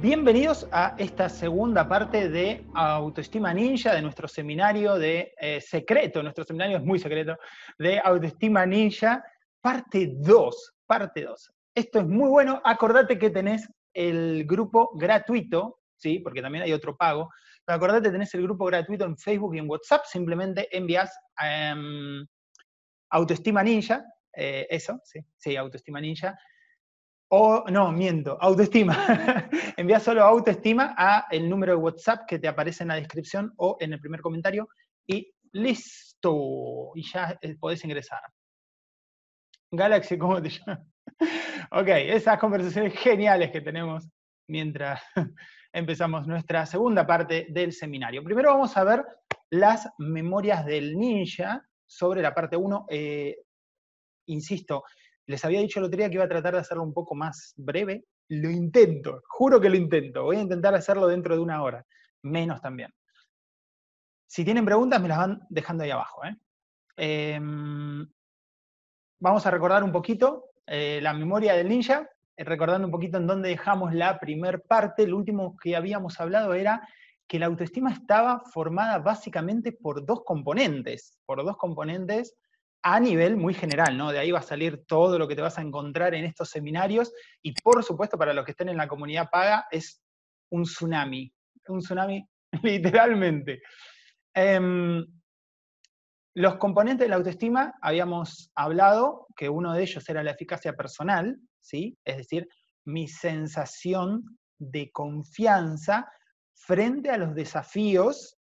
Bienvenidos a esta segunda parte de Autoestima Ninja, de nuestro seminario de eh, secreto, nuestro seminario es muy secreto, de Autoestima Ninja, parte 2, parte 2. Esto es muy bueno, acordate que tenés el grupo gratuito, ¿sí? porque también hay otro pago, pero acordate que tenés el grupo gratuito en Facebook y en WhatsApp, simplemente envías em, Autoestima Ninja, eh, eso, sí, sí, Autoestima Ninja, o, no, miento, autoestima. Envía solo autoestima a el número de WhatsApp que te aparece en la descripción o en el primer comentario y listo. Y ya eh, podés ingresar. Galaxy, ¿cómo te llamas? ok, esas conversaciones geniales que tenemos mientras empezamos nuestra segunda parte del seminario. Primero vamos a ver las memorias del ninja sobre la parte 1. Eh, insisto, les había dicho el otro que iba a tratar de hacerlo un poco más breve. Lo intento, juro que lo intento. Voy a intentar hacerlo dentro de una hora, menos también. Si tienen preguntas, me las van dejando ahí abajo. ¿eh? Em, vamos a recordar un poquito eh, la memoria del ninja, eh, recordando un poquito en dónde dejamos la primer parte. Lo último que habíamos hablado era que la autoestima estaba formada básicamente por dos componentes, por dos componentes a nivel muy general, ¿no? De ahí va a salir todo lo que te vas a encontrar en estos seminarios y por supuesto para los que estén en la comunidad paga es un tsunami, un tsunami literalmente. Em, los componentes de la autoestima, habíamos hablado que uno de ellos era la eficacia personal, ¿sí? Es decir, mi sensación de confianza frente a los desafíos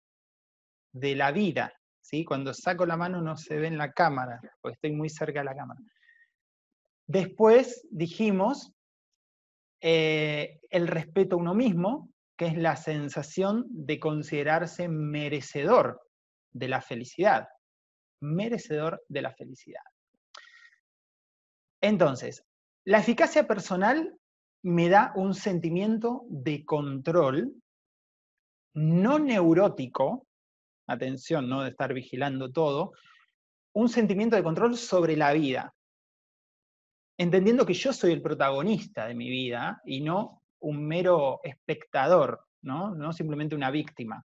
de la vida, cuando saco la mano no se ve en la cámara, porque estoy muy cerca de la cámara. Después dijimos eh, el respeto a uno mismo, que es la sensación de considerarse merecedor de la felicidad. Merecedor de la felicidad. Entonces, la eficacia personal me da un sentimiento de control no neurótico, atención, ¿no? De estar vigilando todo, un sentimiento de control sobre la vida, entendiendo que yo soy el protagonista de mi vida y no un mero espectador, ¿no? no simplemente una víctima.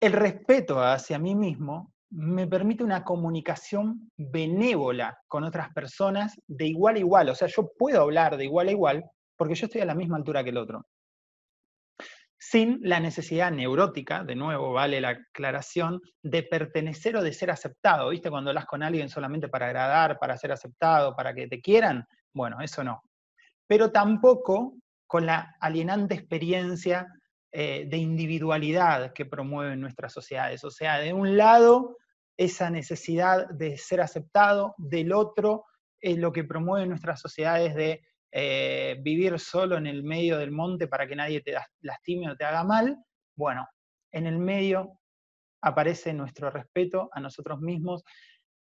El respeto hacia mí mismo me permite una comunicación benévola con otras personas de igual a igual. O sea, yo puedo hablar de igual a igual porque yo estoy a la misma altura que el otro sin la necesidad neurótica, de nuevo vale la aclaración, de pertenecer o de ser aceptado. ¿Viste? Cuando hablas con alguien solamente para agradar, para ser aceptado, para que te quieran, bueno, eso no. Pero tampoco con la alienante experiencia eh, de individualidad que promueven nuestras sociedades. O sea, de un lado, esa necesidad de ser aceptado, del otro, es lo que promueven nuestras sociedades de eh, vivir solo en el medio del monte para que nadie te lastime o te haga mal, bueno, en el medio aparece nuestro respeto a nosotros mismos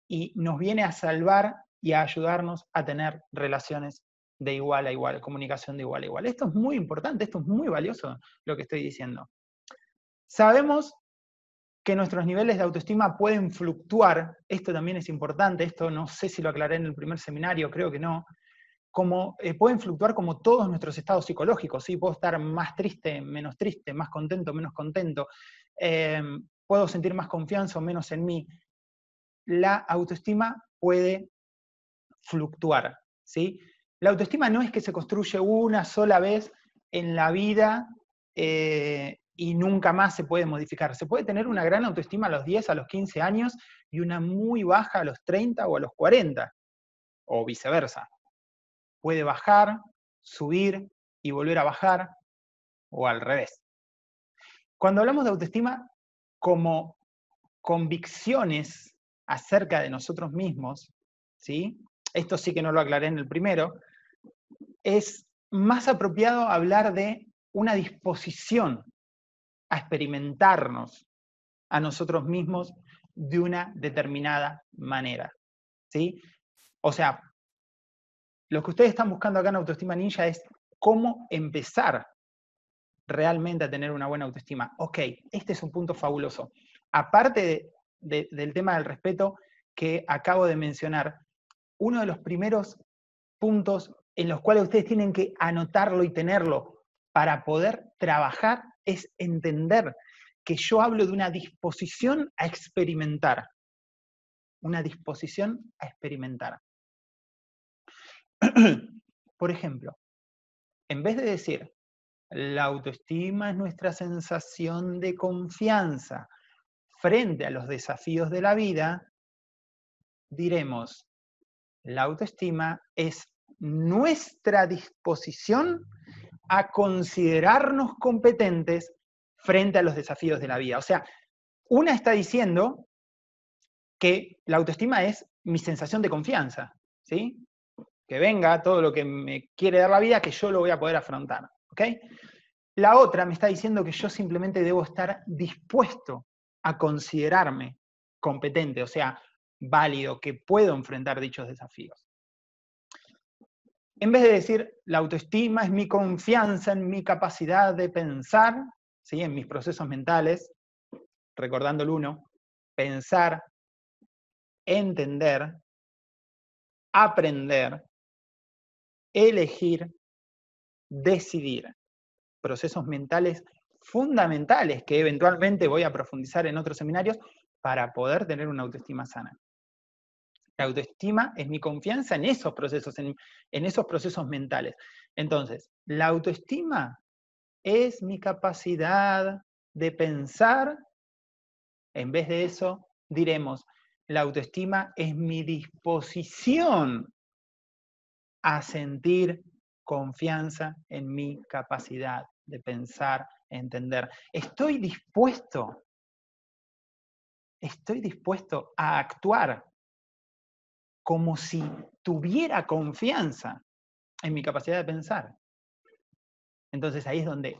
y nos viene a salvar y a ayudarnos a tener relaciones de igual a igual, comunicación de igual a igual. Esto es muy importante, esto es muy valioso lo que estoy diciendo. Sabemos que nuestros niveles de autoestima pueden fluctuar, esto también es importante, esto no sé si lo aclaré en el primer seminario, creo que no, como, eh, pueden fluctuar como todos nuestros estados psicológicos, ¿sí? Puedo estar más triste, menos triste, más contento, menos contento, em, puedo sentir más confianza o menos en mí. La autoestima puede fluctuar, ¿sí? La autoestima no es que se construye una sola vez en la vida eh, y nunca más se puede modificar. Se puede tener una gran autoestima a los 10, a los 15 años y una muy baja a los 30 o a los 40, o viceversa puede bajar, subir y volver a bajar, o al revés. Cuando hablamos de autoestima como convicciones acerca de nosotros mismos, ¿sí? esto sí que no lo aclaré en el primero, es más apropiado hablar de una disposición a experimentarnos a nosotros mismos de una determinada manera. ¿sí? O sea, lo que ustedes están buscando acá en Autoestima Ninja es cómo empezar realmente a tener una buena autoestima. Ok, este es un punto fabuloso. Aparte del tema del respeto que acabo de mencionar, uno de los primeros puntos en los cuales ustedes tienen que anotarlo y tenerlo para poder trabajar es entender que yo hablo de una disposición a experimentar. Una disposición a experimentar. Por ejemplo, en vez de decir, la autoestima es nuestra sensación de confianza frente a los desafíos de la vida, diremos, la autoestima es nuestra disposición a considerarnos competentes frente a los desafíos de la vida. O sea, una está diciendo que la autoestima es mi sensación de confianza, ¿sí? Que venga todo lo que me quiere dar la vida, que yo lo voy a poder afrontar, ¿ok? La otra me está diciendo que yo simplemente debo estar dispuesto a considerarme competente, o sea, válido, que puedo enfrentar dichos desafíos. En vez de decir, la autoestima es mi confianza en mi capacidad de pensar, ¿sí? en mis procesos mentales, recordando el uno, pensar, entender, aprender, elegir, decidir. Procesos mentales fundamentales que eventualmente voy a profundizar en otros seminarios para poder tener una autoestima sana. La autoestima es mi confianza en esos procesos, en, en esos procesos mentales. Entonces, la autoestima es mi capacidad de pensar. En vez de eso, diremos, la autoestima es mi disposición a sentir confianza en mi capacidad de pensar, entender. Estoy dispuesto, estoy dispuesto a actuar como si tuviera confianza en mi capacidad de pensar. Entonces ahí es donde,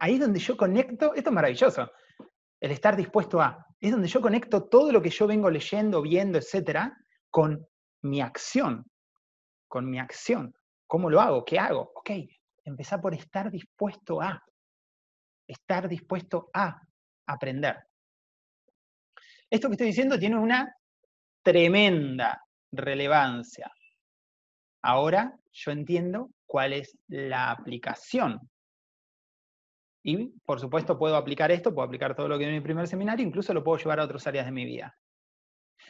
ahí es donde yo conecto, esto es maravilloso, el estar dispuesto a, es donde yo conecto todo lo que yo vengo leyendo, viendo, etcétera, con mi acción, con mi acción. ¿Cómo lo hago? ¿Qué hago? Ok, empezar por estar dispuesto a, estar dispuesto a aprender. Esto que estoy diciendo tiene una tremenda relevancia. Ahora yo entiendo cuál es la aplicación. Y, por supuesto, puedo aplicar esto, puedo aplicar todo lo que vi en mi primer seminario, incluso lo puedo llevar a otras áreas de mi vida.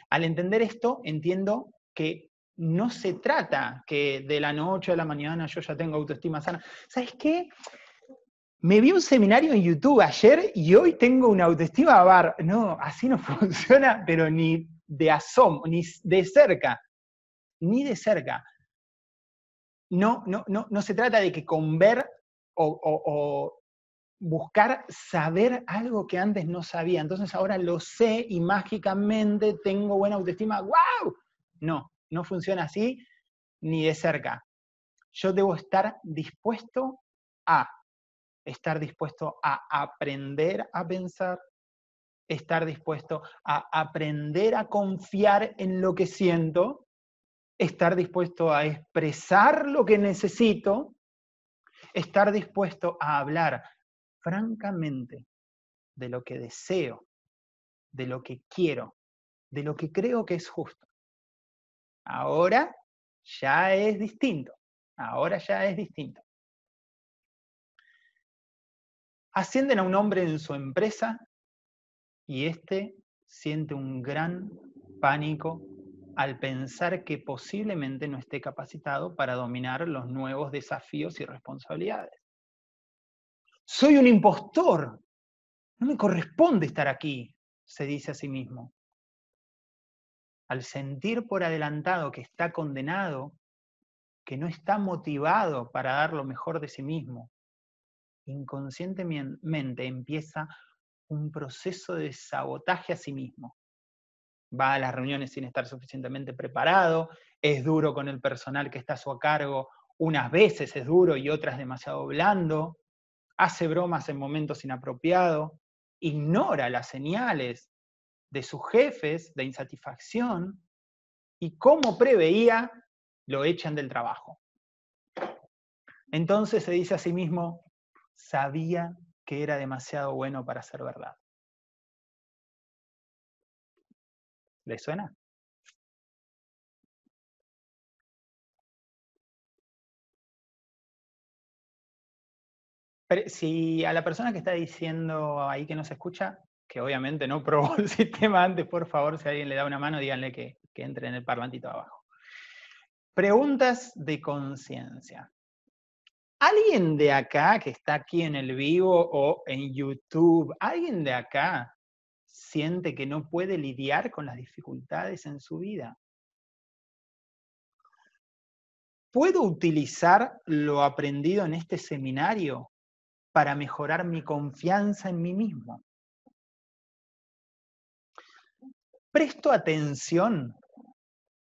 Al entender esto, entiendo que no se trata que de la noche a la mañana yo ya tengo autoestima sana. ¿Sabes qué? Me vi un seminario en YouTube ayer y hoy tengo una autoestima bar. No, así no funciona, pero ni de asomo, ni de cerca, ni de cerca no, no, no, no se trata de que con ver o, buscar saber algo que antes no sabía. Entonces ahora lo sé y mágicamente tengo buena autoestima. ¡Wow! No, no funciona así ni de cerca. Yo debo estar dispuesto a, estar dispuesto a aprender a pensar, estar dispuesto a aprender a confiar en lo que siento estar dispuesto a expresar lo que necesito, estar dispuesto a hablar francamente de lo que deseo, de lo que quiero, de lo que creo que es justo. Ahora ya es distinto, ahora ya es distinto. Ascienden a un hombre en su empresa y éste siente un gran pánico al pensar que posiblemente no esté capacitado para dominar los nuevos desafíos y responsabilidades. Soy un impostor, no me corresponde estar aquí, se dice a sí mismo. Al sentir por adelantado que está condenado, que no está motivado para dar lo mejor de sí mismo, inconscientemente empieza un proceso de sabotaje a sí mismo. Va a las reuniones sin estar suficientemente preparado, es duro con el personal que está a su cargo, unas veces es duro y otras demasiado blando, hace bromas en momentos inapropiados, ignora las señales de sus jefes de insatisfacción y como preveía, lo echan del trabajo. Entonces se dice a sí mismo, sabía que era demasiado bueno para ser verdad. ¿Le suena? si a la persona que está diciendo ahí que no se escucha, que obviamente no probó el sistema antes, por favor, si alguien le da una mano, díganle que, que entre en el parlantito abajo. Preguntas de conciencia. ¿Alguien de acá que está aquí en el vivo o en YouTube, alguien de acá siente que no puede lidiar con las dificultades en su vida? ¿Puedo utilizar lo aprendido en este seminario para mejorar mi confianza en mí mismo? ¿Presto atención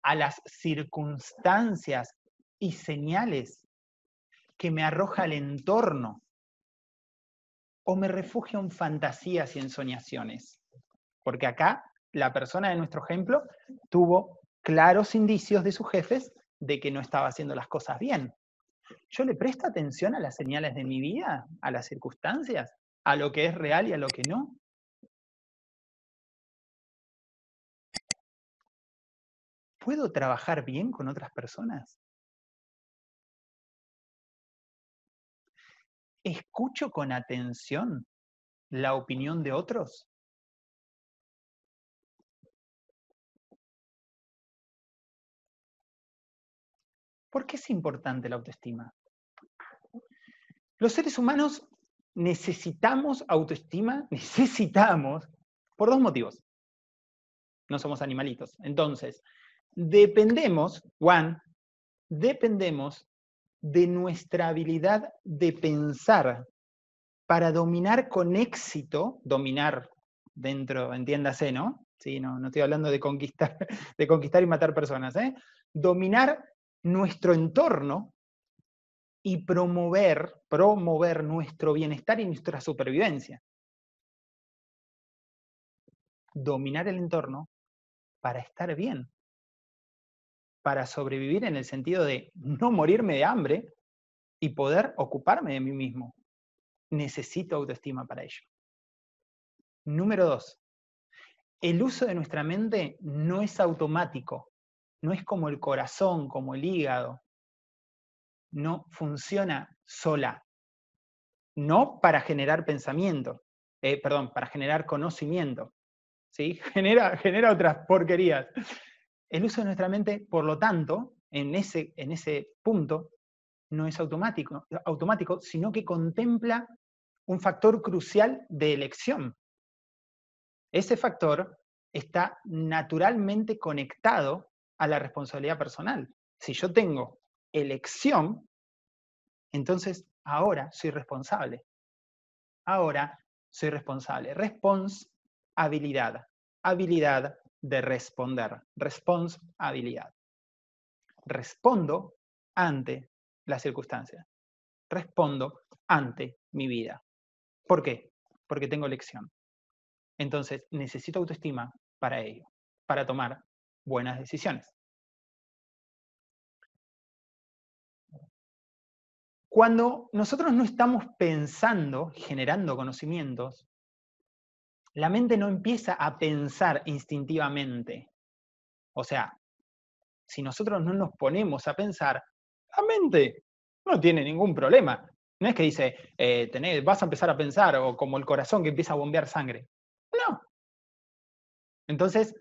a las circunstancias y señales que me arroja el entorno? ¿O me refugio en fantasías y en soñaciones? Porque acá la persona de nuestro ejemplo tuvo claros indicios de sus jefes de que no estaba haciendo las cosas bien. ¿Yo le presto atención a las señales de mi vida, a las circunstancias, a lo que es real y a lo que no? ¿Puedo trabajar bien con otras personas? ¿Escucho con atención la opinión de otros? ¿Por qué es importante la autoestima? Los seres humanos necesitamos autoestima, necesitamos, por dos motivos. No somos animalitos. Entonces, dependemos, Juan, dependemos de nuestra habilidad de pensar para dominar con éxito, dominar dentro, entiéndase, ¿no? Sí, no, no estoy hablando de conquistar, de conquistar y matar personas, ¿eh? Dominar nuestro entorno y promover, promover nuestro bienestar y nuestra supervivencia. Dominar el entorno para estar bien, para sobrevivir en el sentido de no morirme de hambre y poder ocuparme de mí mismo. Necesito autoestima para ello. Número dos, el uso de nuestra mente no es automático no es como el corazón, como el hígado. No funciona sola. No para generar pensamiento, eh, perdón, para generar conocimiento. ¿sí? Genera, genera otras porquerías. El uso de nuestra mente, por lo tanto, en ese, en ese punto, no es automático, automático, sino que contempla un factor crucial de elección. Ese factor está naturalmente conectado a la responsabilidad personal. Si yo tengo elección, entonces ahora soy responsable. Ahora soy responsable. Responsabilidad. Habilidad de responder. Responsabilidad. Respondo ante las circunstancias. Respondo ante mi vida. ¿Por qué? Porque tengo elección. Entonces necesito autoestima para ello, para tomar buenas decisiones. Cuando nosotros no estamos pensando, generando conocimientos, la mente no empieza a pensar instintivamente. O sea, si nosotros no nos ponemos a pensar, la mente no tiene ningún problema. No es que dice, eh, vas a empezar a pensar, o como el corazón que empieza a bombear sangre. No. Entonces,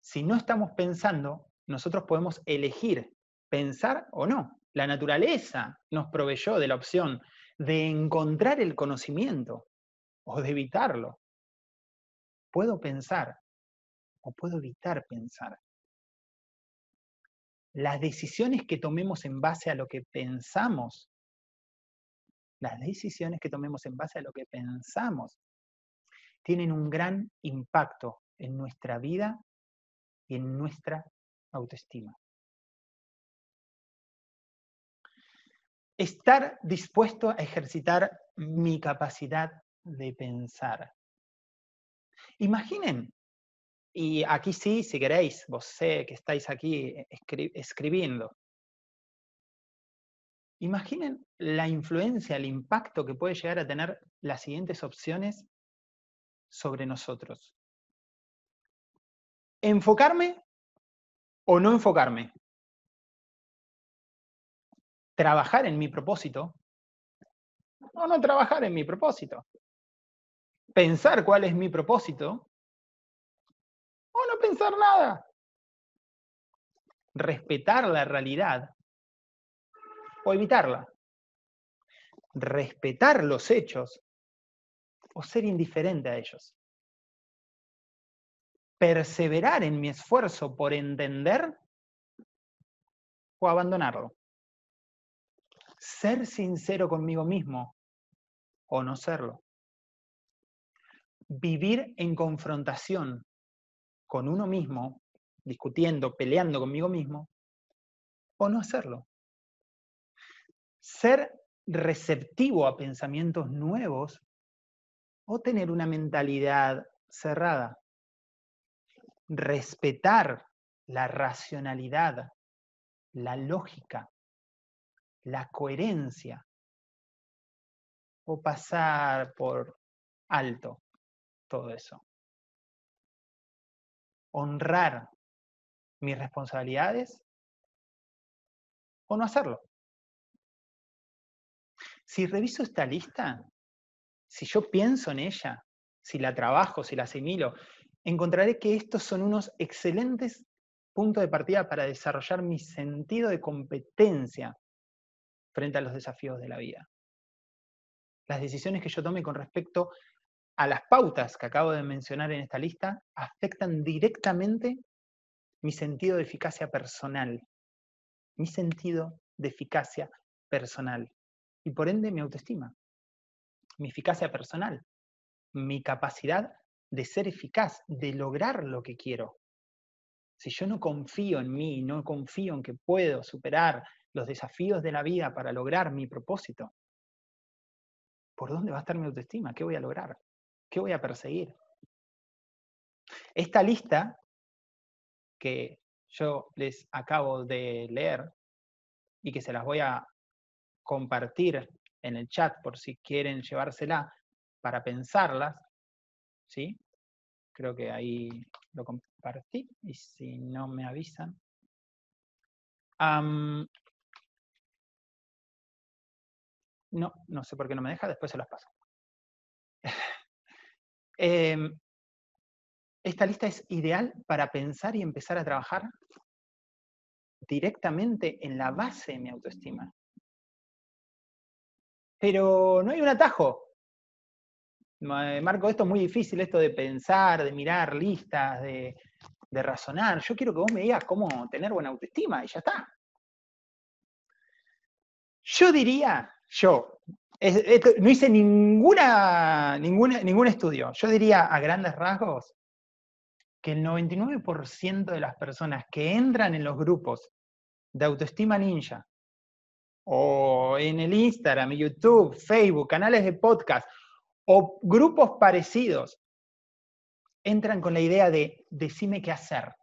si no estamos pensando, nosotros podemos elegir pensar o no. La naturaleza nos proveyó de la opción de encontrar el conocimiento o de evitarlo. Puedo pensar o puedo evitar pensar. Las decisiones que tomemos en base a lo que pensamos, las decisiones que tomemos en base a lo que pensamos, tienen un gran impacto en nuestra vida y en nuestra autoestima. Estar dispuesto a ejercitar mi capacidad de pensar. Imaginen, y aquí sí, si queréis, vos sé que estáis aquí escribiendo. Imaginen la influencia, el impacto que puede llegar a tener las siguientes opciones sobre nosotros enfocarme o no enfocarme. Trabajar en mi propósito o no trabajar en mi propósito. Pensar cuál es mi propósito o no pensar nada. Respetar la realidad o evitarla. Respetar los hechos o ser indiferente a ellos. Perseverar en mi esfuerzo por entender o abandonarlo. Ser sincero conmigo mismo o no serlo. Vivir en confrontación con uno mismo, discutiendo, peleando conmigo mismo, o no hacerlo. Ser receptivo a pensamientos nuevos o tener una mentalidad cerrada. Respetar la racionalidad, la lógica, la coherencia o pasar por alto todo eso. Honrar mis responsabilidades o no hacerlo. Si reviso esta lista, si yo pienso en ella, si la trabajo, si la asimilo, encontraré que estos son unos excelentes puntos de partida para desarrollar mi sentido de competencia frente a los desafíos de la vida. Las decisiones que yo tome con respecto a las pautas que acabo de mencionar en esta lista afectan directamente mi sentido de eficacia personal, mi sentido de eficacia personal y por ende mi autoestima, mi eficacia personal, mi capacidad de ser eficaz, de lograr lo que quiero. Si yo no confío en mí, no confío en que puedo superar los desafíos de la vida para lograr mi propósito, ¿por dónde va a estar mi autoestima? ¿Qué voy a lograr? ¿Qué voy a perseguir? Esta lista que yo les acabo de leer y que se las voy a compartir en el chat por si quieren llevársela para pensarlas, ¿sí? Creo que ahí lo compartí y si no me avisan. no, no sé por qué no me deja, después se las paso. Em, esta lista es ideal para pensar y empezar a trabajar directamente en la base de mi autoestima. Pero no hay un atajo. Marco, esto es muy difícil, esto de pensar, de mirar listas, de, razonar. Yo quiero que vos me digas cómo tener buena autoestima y ya está. Yo diría, yo, no hice ninguna, ningún estudio, yo diría a grandes rasgos que el 99% de las personas que entran en los grupos de autoestima ninja, o en el Instagram, YouTube, Facebook, canales de podcast o grupos parecidos, entran con la idea de decime qué hacer.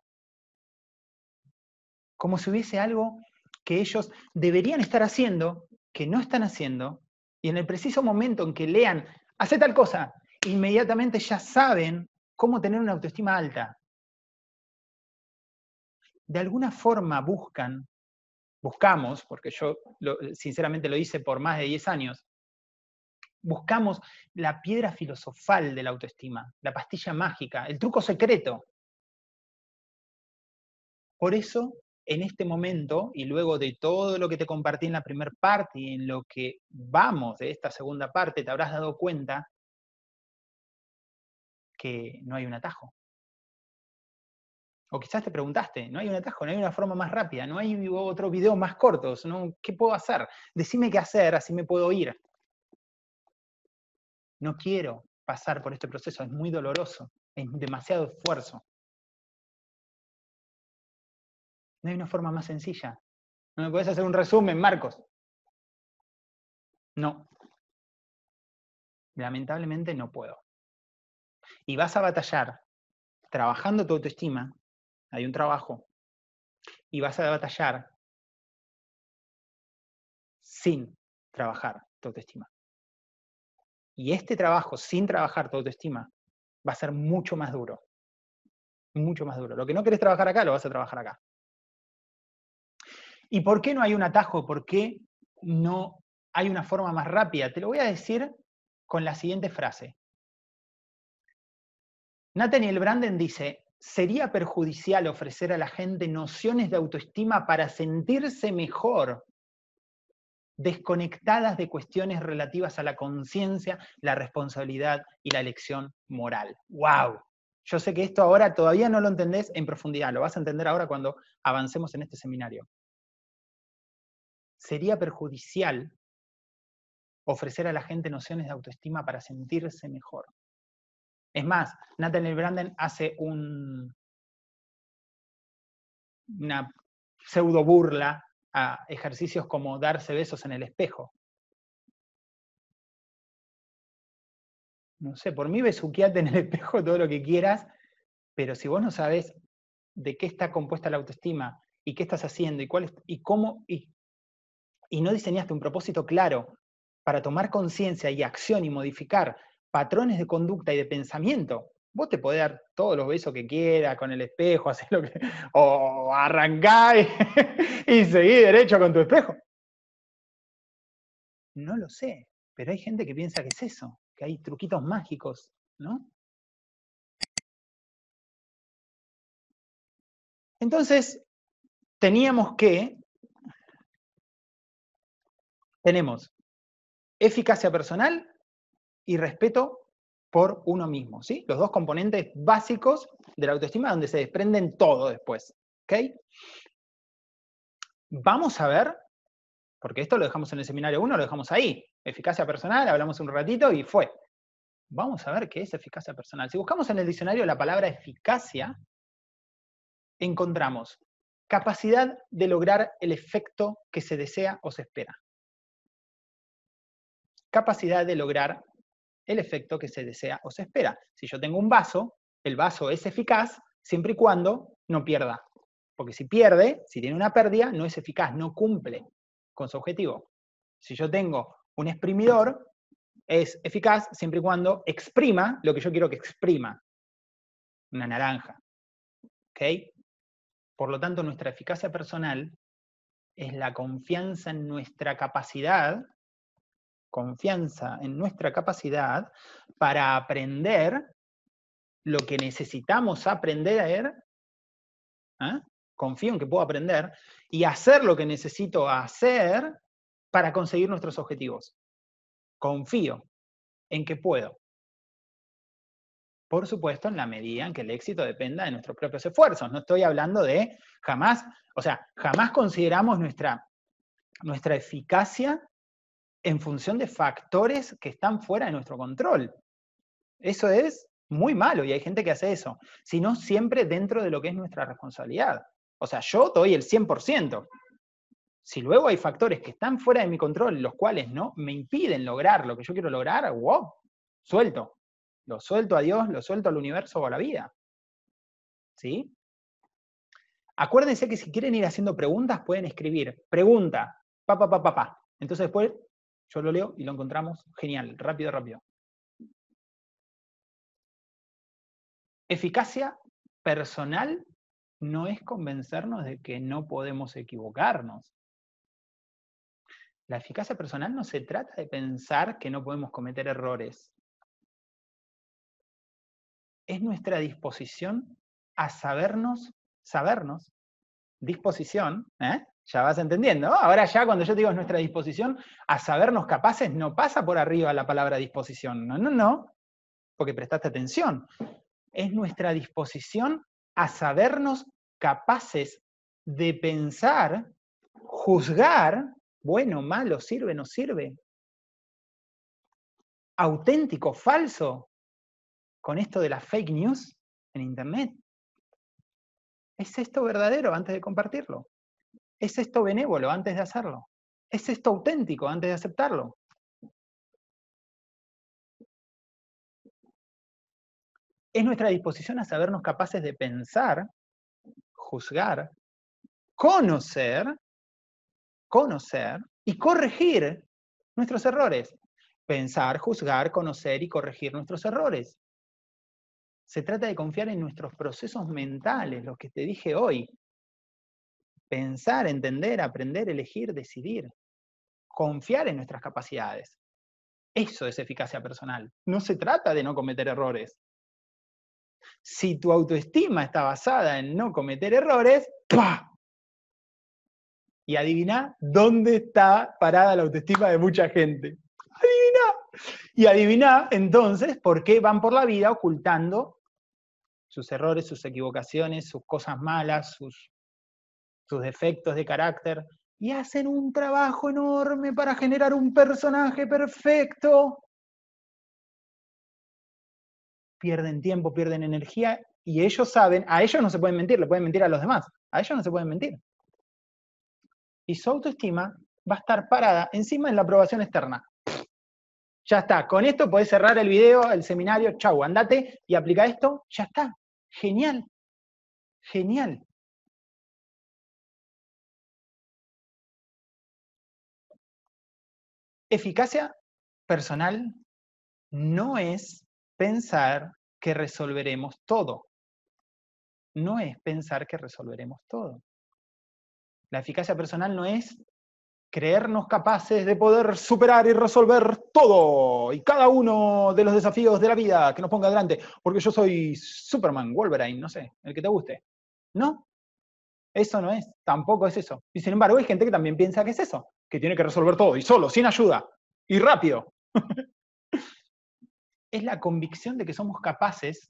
Como si hubiese algo que ellos deberían estar haciendo, que no están haciendo, y en el preciso momento en que lean, hace tal cosa, inmediatamente ya saben cómo tener una autoestima alta. De alguna forma buscan buscamos, porque yo sinceramente lo hice por más de 10 años, buscamos la piedra filosofal de la autoestima, la pastilla mágica, el truco secreto. Por eso, en este momento, y luego de todo lo que te compartí en la primera parte y en lo que vamos de esta segunda parte, te habrás dado cuenta que no hay un atajo. O quizás te preguntaste, no hay un atajo, no hay una forma más rápida, no hay otro video más cortos, ¿no? ¿qué puedo hacer? Decime qué hacer, así me puedo ir. No quiero pasar por este proceso, es muy doloroso, es demasiado esfuerzo. No hay una forma más sencilla. ¿No me puedes hacer un resumen, Marcos? No. Lamentablemente no puedo. Y vas a batallar trabajando tu autoestima hay un trabajo y vas a batallar sin trabajar tu autoestima. Y este trabajo sin trabajar tu autoestima va a ser mucho más duro. Mucho más duro. Lo que no querés trabajar acá, lo vas a trabajar acá. ¿Y por qué no hay un atajo? ¿Por qué no hay una forma más rápida. Te lo voy a decir con la siguiente frase. Nathaniel Branden dice, sería perjudicial ofrecer a la gente nociones de autoestima para sentirse mejor, desconectadas de cuestiones relativas a la conciencia, la responsabilidad y la elección moral. ¡Wow! Yo sé que esto ahora todavía no lo entendés en profundidad, lo vas a entender ahora cuando avancemos en este seminario. Sería perjudicial ofrecer a la gente nociones de autoestima para sentirse mejor. Es más, Nathaniel Branden hace un, una pseudo burla a ejercicios como darse besos en el espejo. No sé, por mí besuqueate en el espejo todo lo que quieras, pero si vos no sabes de qué está compuesta la autoestima y qué estás haciendo y cuál y cómo y, y no diseñaste un propósito claro para tomar conciencia y acción y modificar patrones de conducta y de pensamiento, vos te podés dar todos los besos que quieras con el espejo, hacer lo que. o arrancar y, y seguir derecho con tu espejo. No lo sé, pero hay gente que piensa que es eso, que hay truquitos mágicos, ¿no? Entonces, teníamos que, tenemos eficacia personal y respeto por uno mismo, ¿sí? Los dos componentes básicos de la autoestima donde se desprenden todo después, ¿ok? Vamos a ver, porque esto lo dejamos en el seminario 1, lo dejamos ahí, eficacia personal, hablamos un ratito y fue. Vamos a ver qué es eficacia personal. Si buscamos en el diccionario la palabra eficacia, encontramos capacidad de lograr el efecto que se desea o se espera capacidad de lograr el efecto que se desea o se espera. Si yo tengo un vaso, el vaso es eficaz siempre y cuando no pierda. Porque si pierde, si tiene una pérdida, no es eficaz, no cumple con su objetivo. Si yo tengo un exprimidor, es eficaz siempre y cuando exprima lo que yo quiero que exprima. Una naranja. ¿Ok? Por lo tanto, nuestra eficacia personal es la confianza en nuestra capacidad confianza en nuestra capacidad para aprender lo que necesitamos aprender, ¿eh? confío en que puedo aprender, y hacer lo que necesito hacer para conseguir nuestros objetivos. Confío en que puedo. Por supuesto, en la medida en que el éxito dependa de nuestros propios esfuerzos. No estoy hablando de jamás, o sea, jamás consideramos nuestra, nuestra eficacia en función de factores que están fuera de nuestro control. Eso es muy malo y hay gente que hace eso, sino siempre dentro de lo que es nuestra responsabilidad. O sea, yo doy el 100%. Si luego hay factores que están fuera de mi control, los cuales no me impiden lograr lo que yo quiero lograr, wow, suelto. Lo suelto a Dios, lo suelto al universo o a la vida. ¿Sí? Acuérdense que si quieren ir haciendo preguntas, pueden escribir pregunta, pa, pa, pa, pa, pa. Entonces después yo lo leo y lo encontramos. Genial, rápido, rápido. Eficacia personal no es convencernos de que no podemos equivocarnos. La eficacia personal no se trata de pensar que no podemos cometer errores. Es nuestra disposición a sabernos, sabernos, disposición, ¿eh? Ya vas entendiendo. Ahora ya cuando yo digo nuestra disposición a sabernos capaces, no pasa por arriba la palabra disposición. No, no, no. Porque prestaste atención. Es nuestra disposición a sabernos capaces de pensar, juzgar, bueno, malo, sirve, no sirve, auténtico, falso, con esto de las fake news en Internet. ¿Es esto verdadero antes de compartirlo? ¿Es esto benévolo antes de hacerlo? ¿Es esto auténtico antes de aceptarlo? Es nuestra disposición a sabernos capaces de pensar, juzgar, conocer, conocer y corregir nuestros errores. Pensar, juzgar, conocer y corregir nuestros errores. Se trata de confiar en nuestros procesos mentales, lo que te dije hoy, pensar, entender, aprender, elegir, decidir. confiar en nuestras capacidades. Eso es eficacia personal. No se trata de no cometer errores. Si tu autoestima está basada en no cometer errores, ¡pah! Y adivina dónde está parada la autoestima de mucha gente. Adivina. Y adivina entonces por qué van por la vida ocultando sus errores, sus equivocaciones, sus cosas malas, sus, sus defectos de carácter, y hacen un trabajo enorme para generar un personaje perfecto. Pierden tiempo, pierden energía, y ellos saben, a ellos no se pueden mentir, le pueden mentir a los demás, a ellos no se pueden mentir. Y su autoestima va a estar parada encima de la aprobación externa. Ya está, con esto podés cerrar el video, el seminario, chau, andate y aplica esto, ya está. Genial, genial. Eficacia personal no es pensar que resolveremos todo. No es pensar que resolveremos todo. La eficacia personal no es creernos capaces de poder superar y resolver todo y cada uno de los desafíos de la vida que nos ponga adelante, porque yo soy Superman, Wolverine, no sé, el que te guste. No, eso no es, tampoco es eso. Y sin embargo hay gente que también piensa que es eso, que tiene que resolver todo y solo, sin ayuda, y rápido. es la convicción de que somos capaces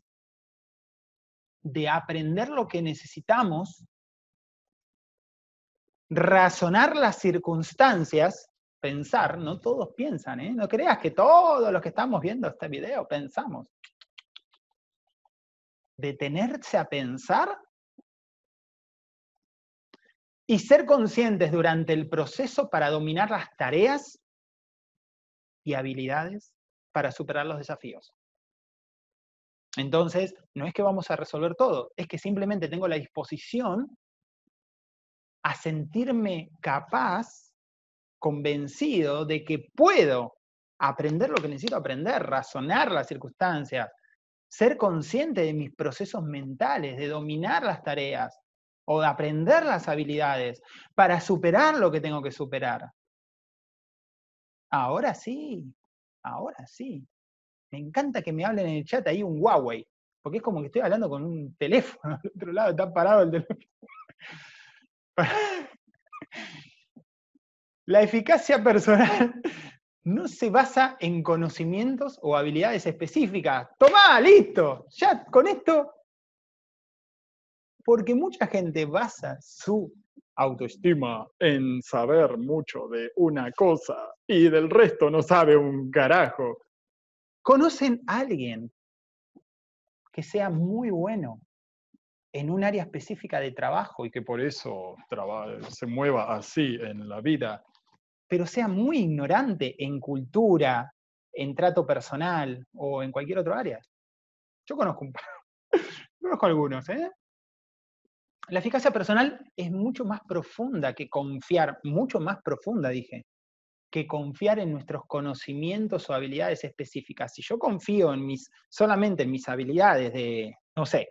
de aprender lo que necesitamos razonar las circunstancias, pensar, no todos piensan, ¿eh? no creas que todos los que estamos viendo este video pensamos. Detenerse a pensar y ser conscientes durante el proceso para dominar las tareas y habilidades para superar los desafíos. Entonces, no es que vamos a resolver todo, es que simplemente tengo la disposición a sentirme capaz, convencido de que puedo aprender lo que necesito aprender, razonar las circunstancias, ser consciente de mis procesos mentales, de dominar las tareas o de aprender las habilidades para superar lo que tengo que superar. Ahora sí, ahora sí. Me encanta que me hablen en el chat ahí un Huawei, porque es como que estoy hablando con un teléfono al otro lado, está parado el teléfono. La eficacia personal no se basa en conocimientos o habilidades específicas. Tomá, listo, ya con esto. Porque mucha gente basa su autoestima en saber mucho de una cosa y del resto no sabe un carajo. ¿Conocen a alguien que sea muy bueno en un área específica de trabajo y que por eso se mueva así en la vida, pero sea muy ignorante en cultura, en trato personal o en cualquier otro área. Yo conozco, un, conozco algunos. ¿eh? La eficacia personal es mucho más profunda que confiar, mucho más profunda, dije, que confiar en nuestros conocimientos o habilidades específicas. Si yo confío en mis, solamente en mis habilidades de, no sé,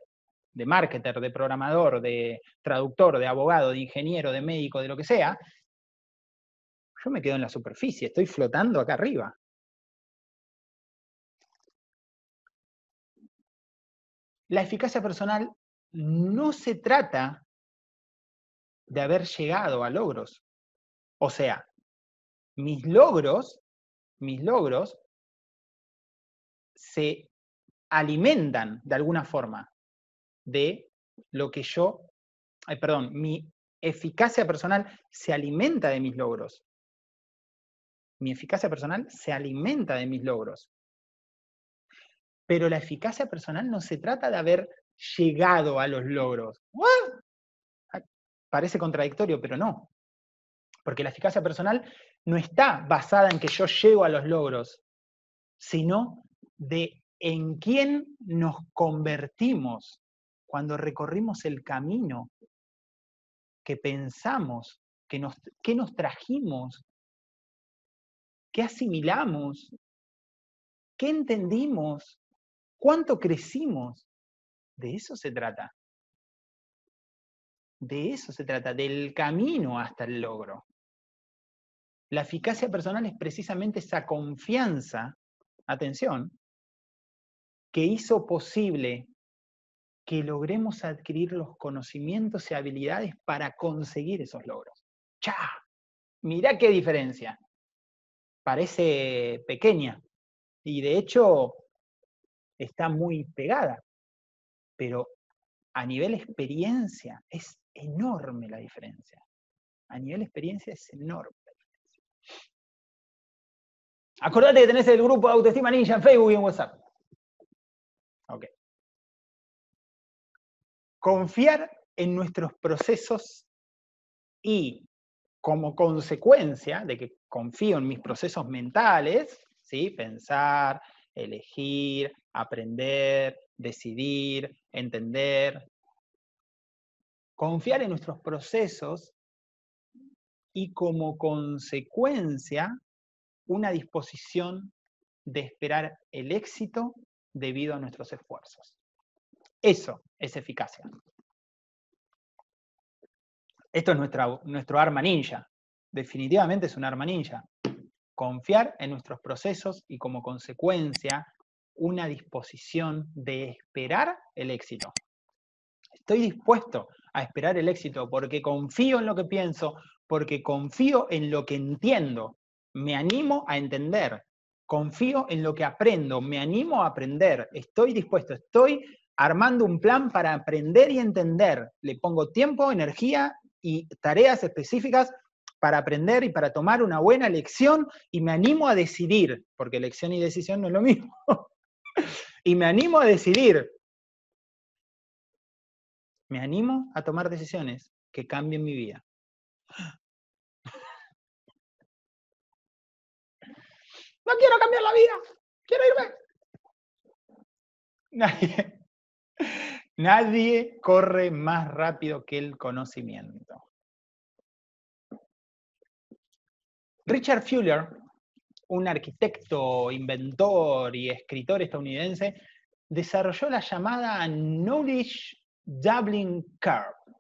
de marketer, de programador, de traductor, de abogado, de ingeniero, de médico, de lo que sea, yo me quedo en la superficie, estoy flotando acá arriba. La eficacia personal no se trata de haber llegado a logros. O sea, mis logros, mis logros se alimentan de alguna forma de lo que yo, perdón, mi eficacia personal se alimenta de mis logros. Mi eficacia personal se alimenta de mis logros. Pero la eficacia personal no se trata de haber llegado a los logros. Parece contradictorio, pero no. Porque la eficacia personal no está basada en que yo llego a los logros, sino de en quién nos convertimos cuando recorrimos el camino que pensamos, que nos, qué nos trajimos, qué asimilamos, qué entendimos, cuánto crecimos. De eso se trata. De eso se trata, del camino hasta el logro. La eficacia personal es precisamente esa confianza, atención, que hizo posible que logremos adquirir los conocimientos y habilidades para conseguir esos logros. ¡Cha! Mirá qué diferencia. Parece pequeña y de hecho está muy pegada, pero a nivel experiencia es enorme la diferencia. A nivel experiencia es enorme la diferencia. Acordate que tenés el grupo de Autoestima Ninja en Facebook y en WhatsApp. Ok. Confiar en nuestros procesos y como consecuencia de que confío en mis procesos mentales, ¿sí? pensar, elegir, aprender, decidir, entender, confiar en nuestros procesos y como consecuencia una disposición de esperar el éxito debido a nuestros esfuerzos. Eso es eficacia. Esto es nuestro arma ninja. Definitivamente es un arma ninja. Confiar en nuestros procesos y como consecuencia una disposición de esperar el éxito. Estoy dispuesto a esperar el éxito porque confío en lo que pienso, porque confío en lo que entiendo, me animo a entender, confío en lo que aprendo, me animo a aprender, estoy dispuesto, estoy armando un plan para aprender y entender, le pongo tiempo, energía y tareas específicas para aprender y para tomar una buena lección y me animo a decidir, porque elección y decisión no es lo mismo, y me animo a decidir, me animo a tomar decisiones que cambien mi vida. No quiero cambiar la vida, quiero irme. Nadie, nadie corre más rápido que el conocimiento. Richard Fuller, un arquitecto, inventor y escritor estadounidense, desarrolló la llamada Knowledge Doubling Curve,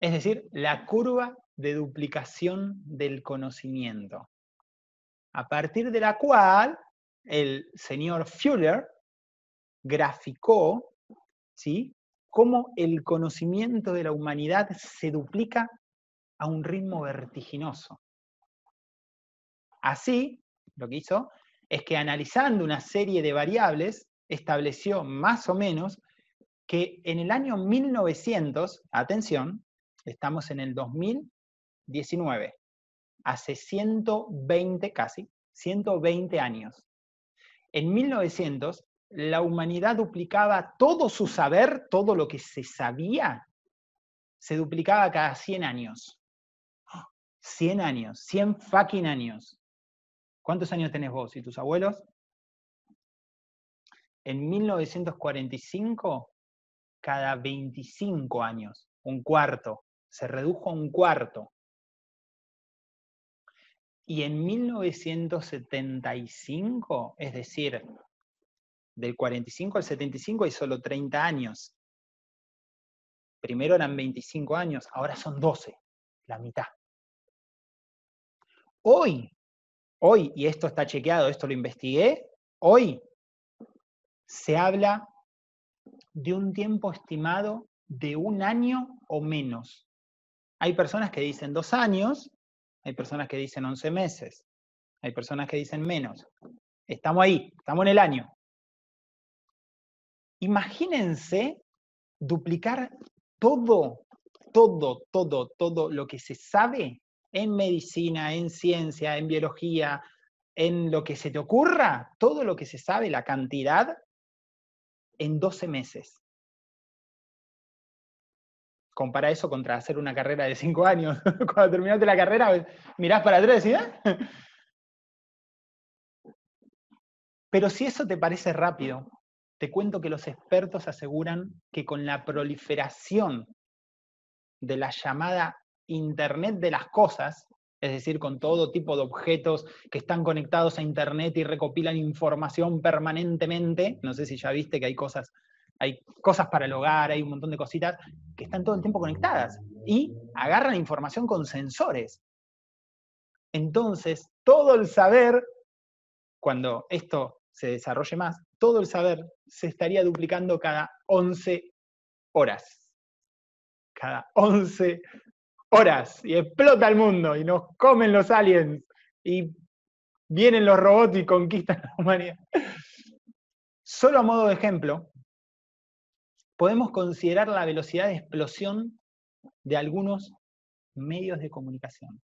es decir, la curva de duplicación del conocimiento, a partir de la cual el señor Fuller graficó ¿sí? cómo el conocimiento de la humanidad se duplica a un ritmo vertiginoso. Así, lo que hizo es que analizando una serie de variables, estableció más o menos que en el año 1900, atención, estamos en el 2019, hace 120 casi, 120 años. En 1900, la humanidad duplicaba todo su saber, todo lo que se sabía, se duplicaba cada 100 años. 100 años, 100 fucking años. ¿Cuántos años tenés vos y tus abuelos? En 1945, cada 25 años, un cuarto, se redujo a un cuarto. Y en 1975, es decir, del 45 al 75 hay solo 30 años. Primero eran 25 años, ahora son 12, la mitad. Hoy, hoy, y esto está chequeado, esto lo investigué, hoy se habla de un tiempo estimado de un año o menos. Hay personas que dicen dos años, hay personas que dicen 11 meses, hay personas que dicen menos. Estamos ahí, estamos en el año. Imagínense duplicar todo, todo, todo, todo lo que se sabe en medicina, en ciencia, en biología, en lo que se te ocurra, todo lo que se sabe, la cantidad, en 12 meses. Compara eso contra hacer una carrera de 5 años. Cuando terminaste la carrera, mirás para atrás y ¿eh? Pero si eso te parece rápido, te cuento que los expertos aseguran que con la proliferación de la llamada Internet de las cosas, es decir, con todo tipo de objetos que están conectados a Internet y recopilan información permanentemente. No sé si ya viste que hay cosas, hay cosas para el hogar, hay un montón de cositas que están todo el tiempo conectadas y agarran información con sensores. Entonces, todo el saber, cuando esto se desarrolle más, todo el saber se estaría duplicando cada 11 horas. Cada 11 horas. Y explota el mundo y nos comen los aliens. Y vienen los robots y conquistan la humanidad. Solo a modo de ejemplo, podemos considerar la velocidad de explosión de algunos medios de comunicación.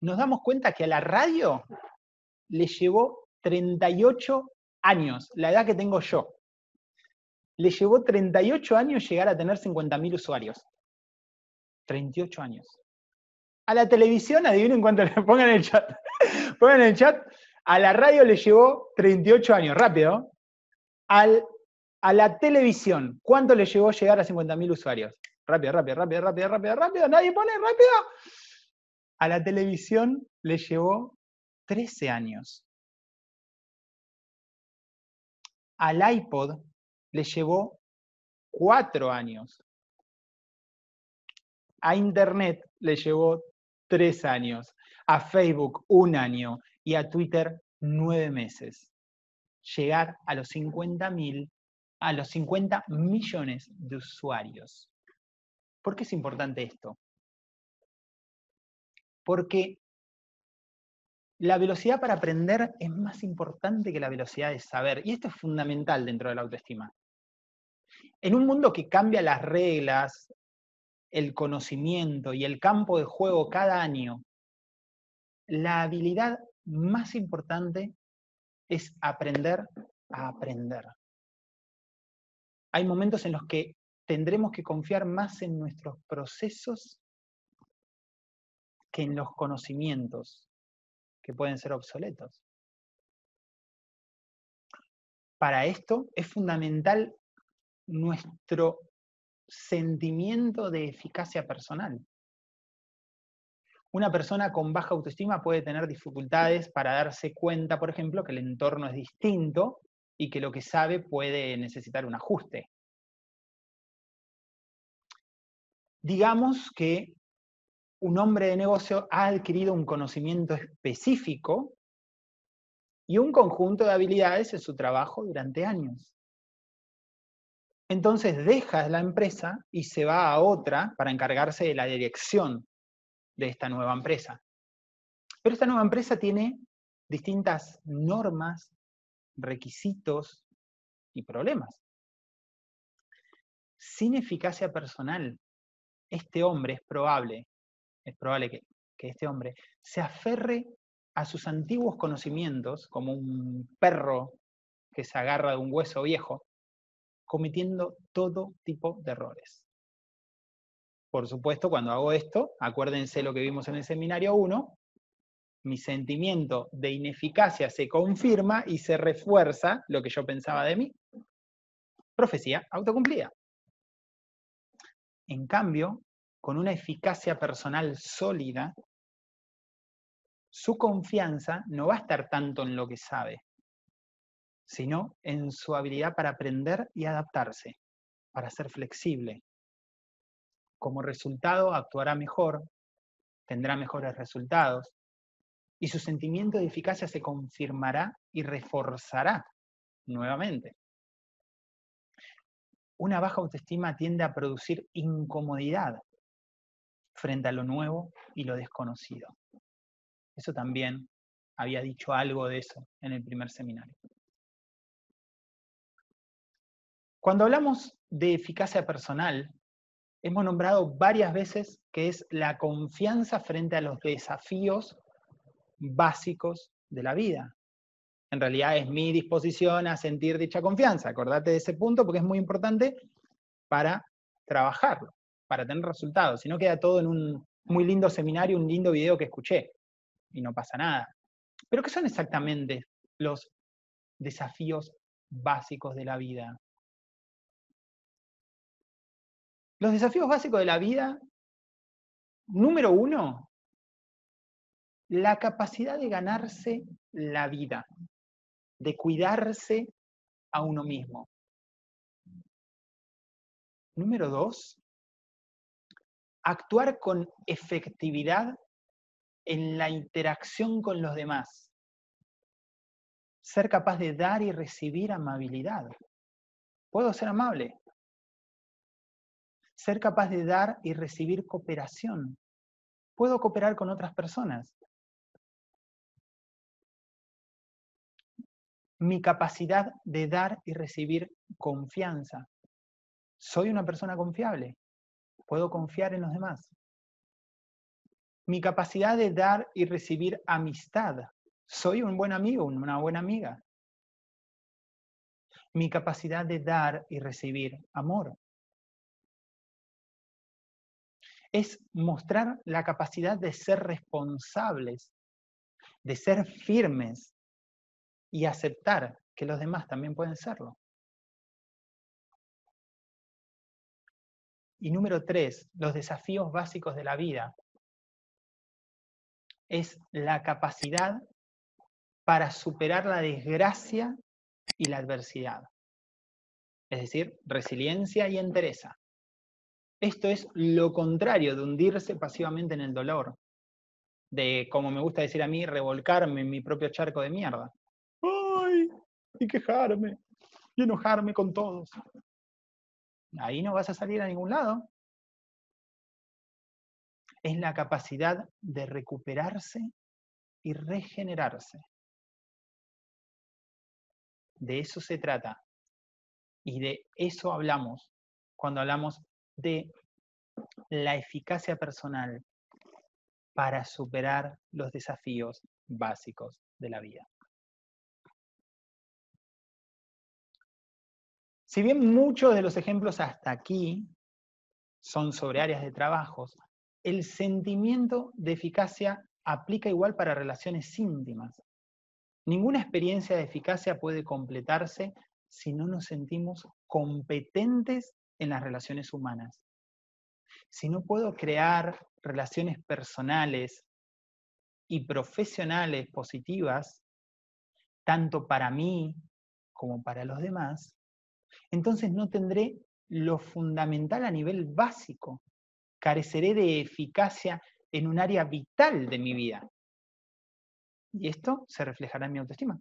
Nos damos cuenta que a la radio le llevó 38 años, la edad que tengo yo. Le llevó 38 años llegar a tener 50.000 usuarios. 38 años. A la televisión, adivinen cuánto le pongan en el chat. pongan en el chat. A la radio le llevó 38 años, rápido. Al, a la televisión, ¿cuánto le llevó llegar a 50.000 usuarios? Rápido, rápido, rápido, rápido, rápido, rápido. Nadie pone, rápido. A la televisión le llevó 13 años. Al iPod le llevó 4 años. A Internet le llevó 3 años. A Facebook un año. Y a Twitter 9 meses. Llegar a los 50 a los 50 millones de usuarios. ¿Por qué es importante esto? Porque la velocidad para aprender es más importante que la velocidad de saber. Y esto es fundamental dentro de la autoestima. En un mundo que cambia las reglas, el conocimiento y el campo de juego cada año, la habilidad más importante es aprender a aprender. Hay momentos en los que tendremos que confiar más en nuestros procesos que en los conocimientos que pueden ser obsoletos. Para esto es fundamental nuestro sentimiento de eficacia personal. Una persona con baja autoestima puede tener dificultades para darse cuenta, por ejemplo, que el entorno es distinto y que lo que sabe puede necesitar un ajuste. Digamos que un hombre de negocio ha adquirido un conocimiento específico y un conjunto de habilidades en su trabajo durante años. Entonces deja la empresa y se va a otra para encargarse de la dirección de esta nueva empresa. Pero esta nueva empresa tiene distintas normas, requisitos y problemas. Sin eficacia personal, este hombre es probable es probable que, este hombre se aferre a sus antiguos conocimientos, como un perro que se agarra de un hueso viejo, cometiendo todo tipo de errores. Por supuesto, cuando hago esto, acuérdense lo que vimos en el seminario 1, mi sentimiento de ineficacia se confirma y se refuerza lo que yo pensaba de mí. Profecía autocumplida. En cambio, con una eficacia personal sólida, su confianza no va a estar tanto en lo que sabe, sino en su habilidad para aprender y adaptarse, para ser flexible. Como resultado, actuará mejor, tendrá mejores resultados, y su sentimiento de eficacia se confirmará y reforzará nuevamente. Una baja autoestima tiende a producir incomodidad, frente a lo nuevo y lo desconocido. Eso también había dicho algo de eso en el primer seminario. Cuando hablamos de eficacia personal, hemos nombrado varias veces que es la confianza frente a los desafíos básicos de la vida. En realidad es mi disposición a sentir dicha confianza. Acordate de ese punto porque es muy importante para trabajarlo para tener resultados, si no queda todo en un muy lindo seminario, un lindo video que escuché y no pasa nada. Pero ¿qué son exactamente los desafíos básicos de la vida? Los desafíos básicos de la vida, número uno, la capacidad de ganarse la vida, de cuidarse a uno mismo. Número dos, actuar con efectividad en la interacción con los demás. Ser capaz de dar y recibir amabilidad. ¿Puedo ser amable? Ser capaz de dar y recibir cooperación. ¿Puedo cooperar con otras personas? Mi capacidad de dar y recibir confianza. ¿Soy una persona confiable? ¿Puedo confiar en los demás? Mi capacidad de dar y recibir amistad. ¿Soy un buen amigo, una buena amiga? Mi capacidad de dar y recibir amor. Es mostrar la capacidad de ser responsables, de ser firmes y aceptar que los demás también pueden serlo. Y número tres, los desafíos básicos de la vida. Es la capacidad para superar la desgracia y la adversidad. Es decir, resiliencia y entereza. Esto es lo contrario de hundirse pasivamente en el dolor, de, como me gusta decir a mí, revolcarme en mi propio charco de mierda. ¡Ay! Y quejarme, y enojarme con todos. Ahí no vas a salir a ningún lado. Es la capacidad de recuperarse y regenerarse. De eso se trata. Y de eso hablamos cuando hablamos de la eficacia personal para superar los desafíos básicos de la vida. Si bien muchos de los ejemplos hasta aquí son sobre áreas de trabajos, el sentimiento de eficacia aplica igual para relaciones íntimas. Ninguna experiencia de eficacia puede completarse si no nos sentimos competentes en las relaciones humanas. Si no puedo crear relaciones personales y profesionales positivas, tanto para mí como para los demás, entonces no tendré lo fundamental a nivel básico. Careceré de eficacia en un área vital de mi vida. Y esto se reflejará en mi autoestima.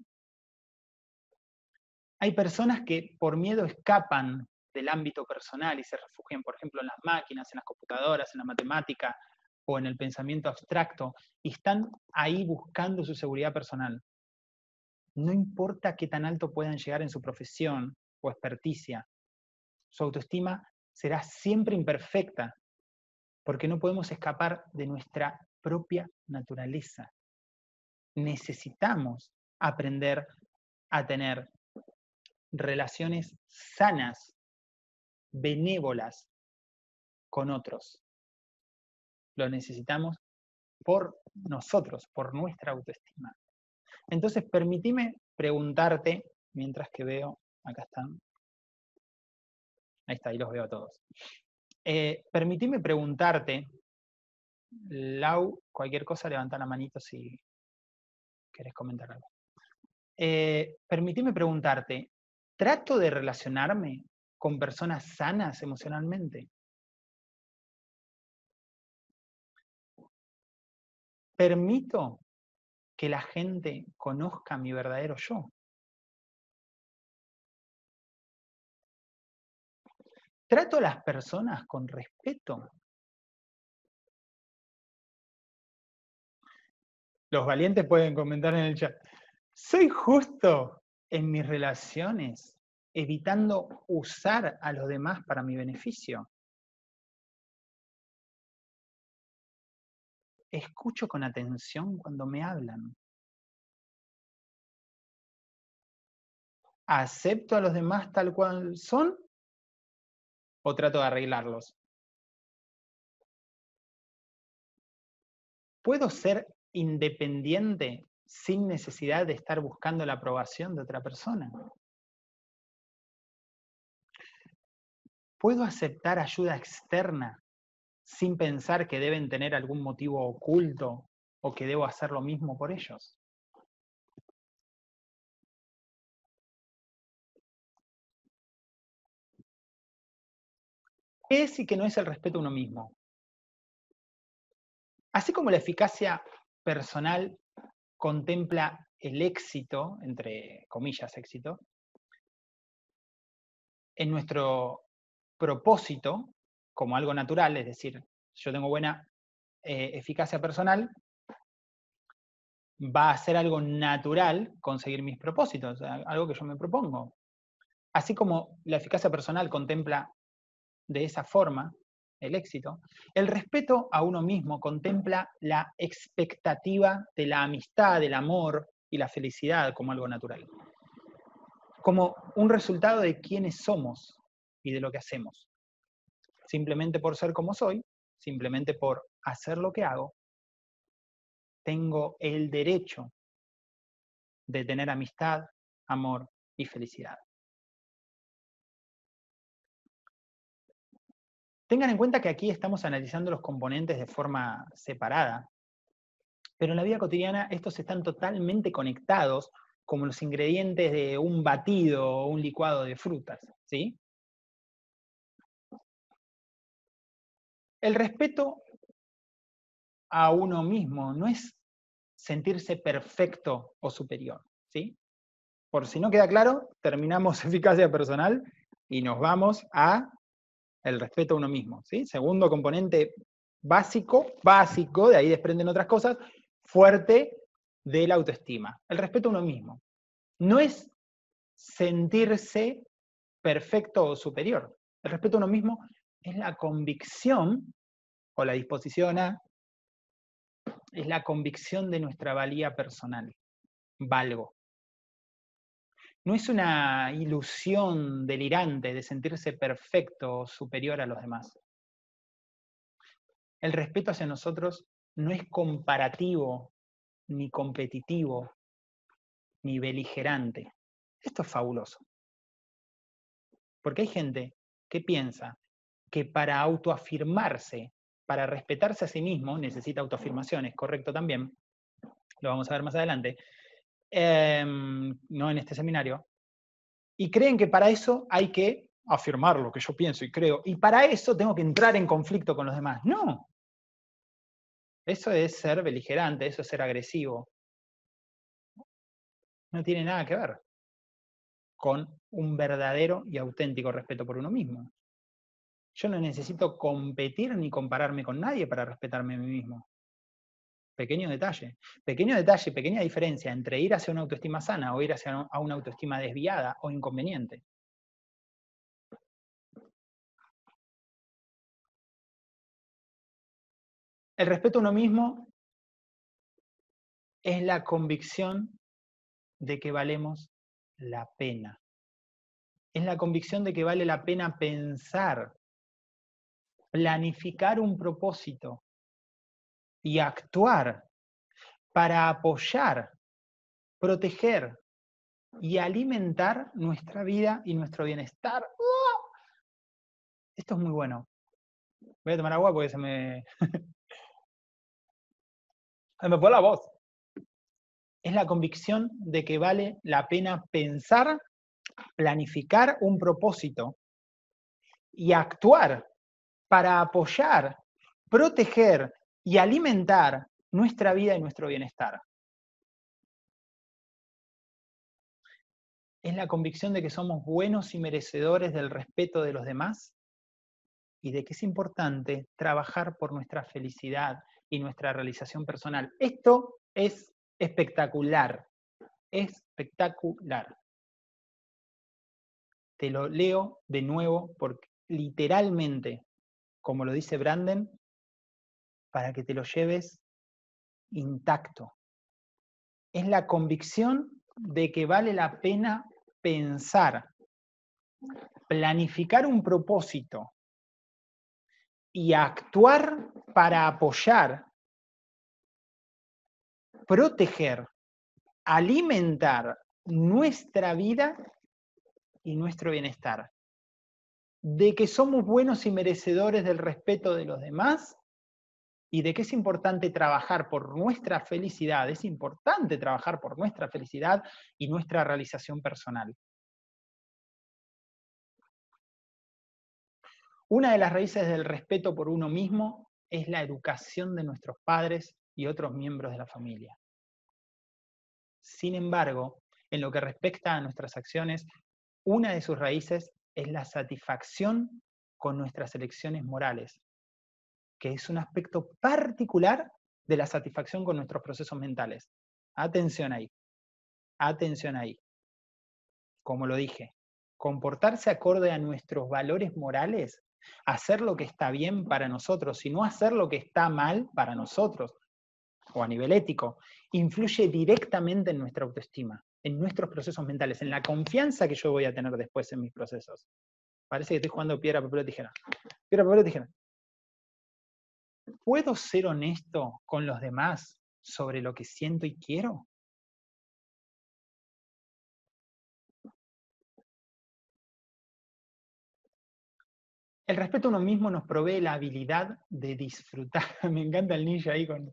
Hay personas que por miedo escapan del ámbito personal y se refugian, por ejemplo, en las máquinas, en las computadoras, en la matemática o en el pensamiento abstracto, y están ahí buscando su seguridad personal. No importa qué tan alto puedan llegar en su profesión, o experticia. Su autoestima será siempre imperfecta, porque no podemos escapar de nuestra propia naturaleza. Necesitamos aprender a tener relaciones sanas, benévolas con otros. Lo necesitamos por nosotros, por nuestra autoestima. Entonces, permitime preguntarte, mientras que veo acá están. Ahí está, ahí los veo a todos. Eh, preguntarte, Lau, cualquier cosa, levanta la manito si querés comentar algo. Eh, permitime preguntarte, ¿trato de relacionarme con personas sanas emocionalmente? ¿Permito que la gente conozca mi verdadero yo? ¿Trato a las personas con respeto? Los valientes pueden comentar en el chat. ¿Soy justo en mis relaciones, evitando usar a los demás para mi beneficio? Escucho con atención cuando me hablan. ¿Acepto a los demás tal cual son o trato de arreglarlos? ¿Puedo ser independiente sin necesidad de estar buscando la aprobación de otra persona? ¿Puedo aceptar ayuda externa sin pensar que deben tener algún motivo oculto o que debo hacer lo mismo por ellos? ¿Qué es y qué no es el respeto a uno mismo? Así como la eficacia personal contempla el éxito, entre comillas éxito, en nuestro propósito como algo natural, es decir, yo tengo buena eh, eficacia personal, va a ser algo natural conseguir mis propósitos, algo que yo me propongo. Así como la eficacia personal contempla de esa forma el éxito, el respeto a uno mismo contempla la expectativa de la amistad, del amor y la felicidad como algo natural, como un resultado de quiénes somos y de lo que hacemos. Simplemente por ser como soy, simplemente por hacer lo que hago, tengo el derecho de tener amistad, amor y felicidad. Tengan en cuenta que aquí estamos analizando los componentes de forma separada, pero en la vida cotidiana estos están totalmente conectados como los ingredientes de un batido o un licuado de frutas, ¿sí? El respeto a uno mismo no es sentirse perfecto o superior, ¿sí? Por si no queda claro, terminamos eficacia personal y nos vamos a el respeto a uno mismo, ¿sí? Segundo componente básico, básico, de ahí desprenden otras cosas, fuerte de la autoestima, el respeto a uno mismo. No es sentirse perfecto o superior. El respeto a uno mismo es la convicción o la disposición a, es la convicción de nuestra valía personal. Valgo. No es una ilusión delirante de sentirse perfecto o superior a los demás. El respeto hacia nosotros no es comparativo, ni competitivo, ni beligerante. Esto es fabuloso. Porque hay gente que piensa que para autoafirmarse, para respetarse a sí mismo, necesita autoafirmaciones, correcto también, lo vamos a ver más adelante, em, no en este seminario, y creen que para eso hay que afirmar lo que yo pienso y creo, y para eso tengo que entrar en conflicto con los demás. No. Eso es ser beligerante, eso es ser agresivo. No tiene nada que ver con un verdadero y auténtico respeto por uno mismo. Yo no necesito competir ni compararme con nadie para respetarme a mí mismo. Pequeño detalle. Pequeño detalle, pequeña diferencia entre ir hacia una autoestima sana o ir hacia una autoestima desviada o inconveniente. El respeto a uno mismo es la convicción de que valemos la pena. Es la convicción de que vale la pena pensar planificar un propósito y actuar para apoyar, proteger y alimentar nuestra vida y nuestro bienestar. Esto es muy bueno. Voy a tomar agua porque se me... se me fue la voz. Es la convicción de que vale la pena pensar, planificar un propósito y actuar para apoyar, proteger y alimentar nuestra vida y nuestro bienestar. Es la convicción de que somos buenos y merecedores del respeto de los demás y de que es importante trabajar por nuestra felicidad y nuestra realización personal. Esto es espectacular, espectacular. Te lo leo de nuevo porque literalmente como lo dice Branden, para que te lo lleves intacto. Es la convicción de que vale la pena pensar, planificar un propósito y actuar para apoyar, proteger, alimentar nuestra vida y nuestro bienestar de que somos buenos y merecedores del respeto de los demás y de que es importante trabajar por nuestra felicidad, es importante trabajar por nuestra felicidad y nuestra realización personal. Una de las raíces del respeto por uno mismo es la educación de nuestros padres y otros miembros de la familia. Sin embargo, en lo que respecta a nuestras acciones, una de sus raíces es la satisfacción con nuestras elecciones morales, que es un aspecto particular de la satisfacción con nuestros procesos mentales. Atención ahí, atención ahí. Como lo dije, comportarse acorde a nuestros valores morales, hacer lo que está bien para nosotros y no hacer lo que está mal para nosotros, o a nivel ético, influye directamente en nuestra autoestima, en nuestros procesos mentales, en la confianza que yo voy a tener después en mis procesos. Parece que estoy jugando piedra, papel o tijera. Piedra, papel o tijera. ¿Puedo ser honesto con los demás sobre lo que siento y quiero? El respeto a uno mismo nos provee la habilidad de disfrutar. Me encanta el ninja ahí con,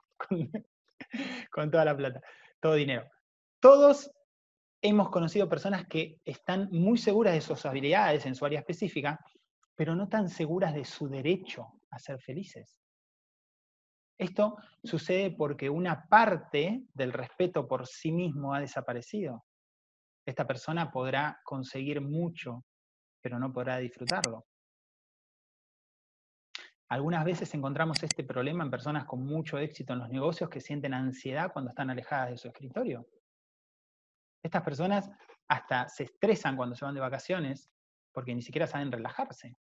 con, toda la plata, todo dinero. Todos hemos conocido personas que están muy seguras de sus habilidades en su área específica, pero no tan seguras de su derecho a ser felices. Esto sucede porque una parte del respeto por sí mismo ha desaparecido. Esta persona podrá conseguir mucho, pero no podrá disfrutarlo. Algunas veces encontramos este problema en personas con mucho éxito en los negocios que sienten ansiedad cuando están alejadas de su escritorio. Estas personas hasta se estresan cuando se van de vacaciones porque ni siquiera saben relajarse.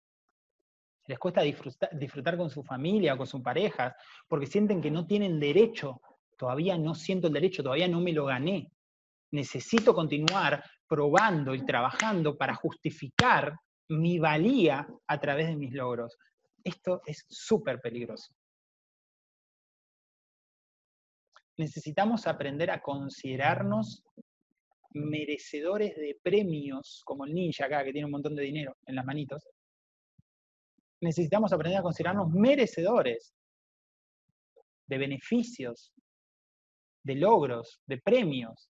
Les cuesta disfrutar, con su familia o con sus parejas porque sienten que no tienen derecho. Todavía no siento el derecho, todavía no me lo gané. Necesito continuar probando y trabajando para justificar mi valía a través de mis logros. Esto es súper peligroso. Necesitamos aprender a considerarnos merecedores de premios, como el ninja acá, que tiene un montón de dinero en las manitos. Necesitamos aprender a considerarnos merecedores de beneficios, de logros, de premios,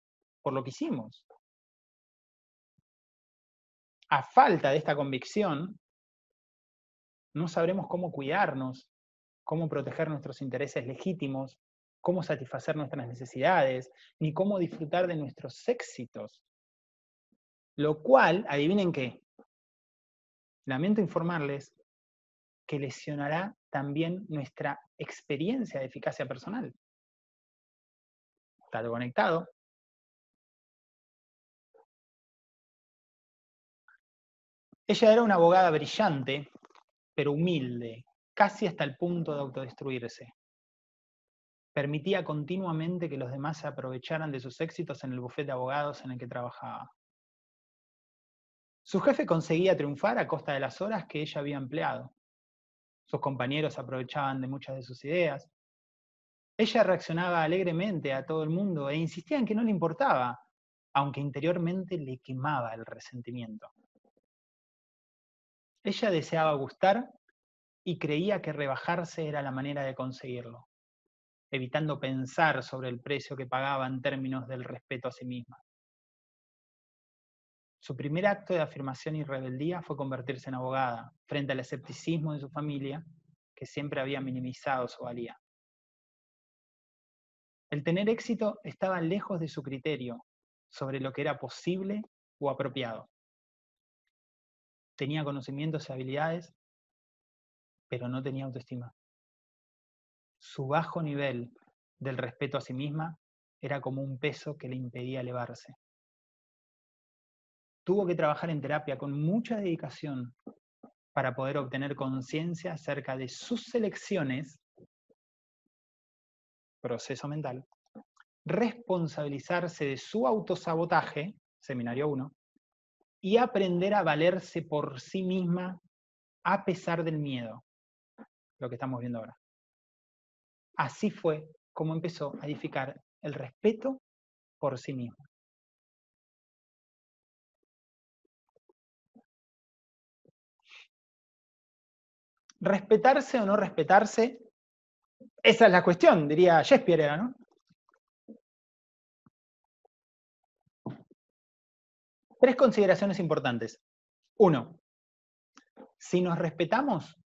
por lo que hicimos. A falta de esta convicción, no sabremos cómo cuidarnos, cómo proteger nuestros intereses legítimos, cómo satisfacer nuestras necesidades, ni cómo disfrutar de nuestros éxitos. Lo cual, adivinen qué, lamento informarles que lesionará también nuestra experiencia de eficacia personal. Está conectado. Ella era una abogada brillante pero humilde, casi hasta el punto de autodestruirse. Permitía continuamente que los demás se aprovecharan de sus éxitos en el bufete de abogados en el que trabajaba. Su jefe conseguía triunfar a costa de las horas que ella había empleado. Sus compañeros aprovechaban de muchas de sus ideas. Ella reaccionaba alegremente a todo el mundo e insistía en que no le importaba, aunque interiormente le quemaba el resentimiento. Ella deseaba gustar y creía que rebajarse era la manera de conseguirlo, evitando pensar sobre el precio que pagaba en términos del respeto a sí misma. Su primer acto de afirmación y rebeldía fue convertirse en abogada, frente al escepticismo de su familia, que siempre había minimizado su valía. El tener éxito estaba lejos de su criterio sobre lo que era posible o apropiado tenía conocimientos y habilidades, pero no tenía autoestima. Su bajo nivel del respeto a sí misma era como un peso que le impedía elevarse. Tuvo que trabajar en terapia con mucha dedicación para poder obtener conciencia acerca de sus elecciones, proceso mental, responsabilizarse de su autosabotaje, seminario 1, y aprender a valerse por sí misma a pesar del miedo, lo que estamos viendo ahora. Así fue como empezó a edificar el respeto por sí misma. Respetarse o no respetarse, esa es la cuestión, diría Shakespeare, ¿no? Tres consideraciones importantes. Uno, si nos respetamos,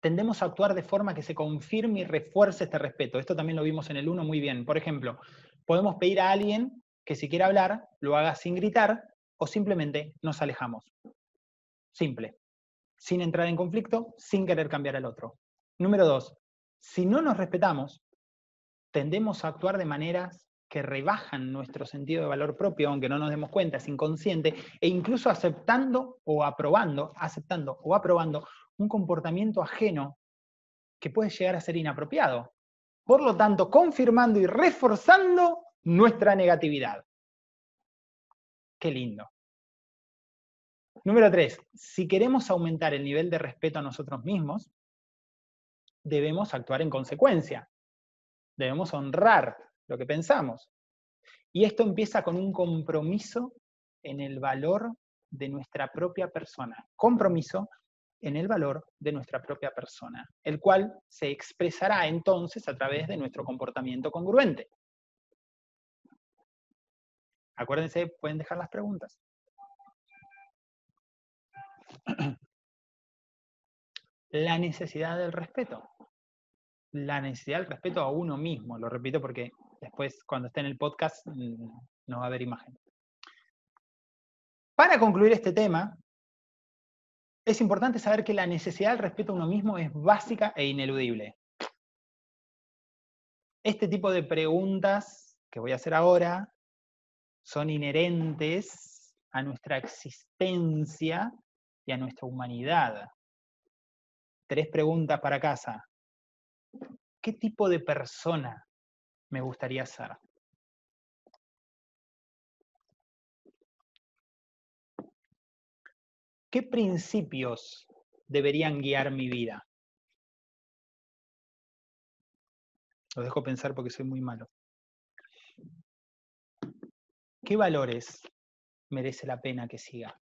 tendemos a actuar de forma que se confirme y refuerce este respeto. Esto también lo vimos en el 1 muy bien. Por ejemplo, podemos pedir a alguien que si quiere hablar, lo haga sin gritar o simplemente nos alejamos. Simple. Sin entrar en conflicto, sin querer cambiar al otro. Número dos, si no nos respetamos, tendemos a actuar de maneras que rebajan nuestro sentido de valor propio, aunque no nos demos cuenta, es inconsciente, e incluso aceptando o aprobando, aceptando o aprobando un comportamiento ajeno que puede llegar a ser inapropiado. Por lo tanto, confirmando y reforzando nuestra negatividad. Qué lindo. Número tres, si queremos aumentar el nivel de respeto a nosotros mismos, debemos actuar en consecuencia. Debemos honrar lo que pensamos. Y esto empieza con un compromiso en el valor de nuestra propia persona. Compromiso en el valor de nuestra propia persona, el cual se expresará entonces a través de nuestro comportamiento congruente. Acuérdense, pueden dejar las preguntas. La necesidad del respeto. La necesidad del respeto a uno mismo. Lo repito porque después cuando esté en el podcast mm, no va a haber imagen. Para concluir este tema, es importante saber que la necesidad del respeto a uno mismo es básica e ineludible. Este tipo de preguntas que voy a hacer ahora son inherentes a nuestra existencia y a nuestra humanidad. Tres preguntas para casa. ¿Qué tipo de persona me gustaría ser? ¿Qué principios deberían guiar mi vida? Lo dejo pensar porque soy muy malo. ¿Qué valores merece la pena que siga?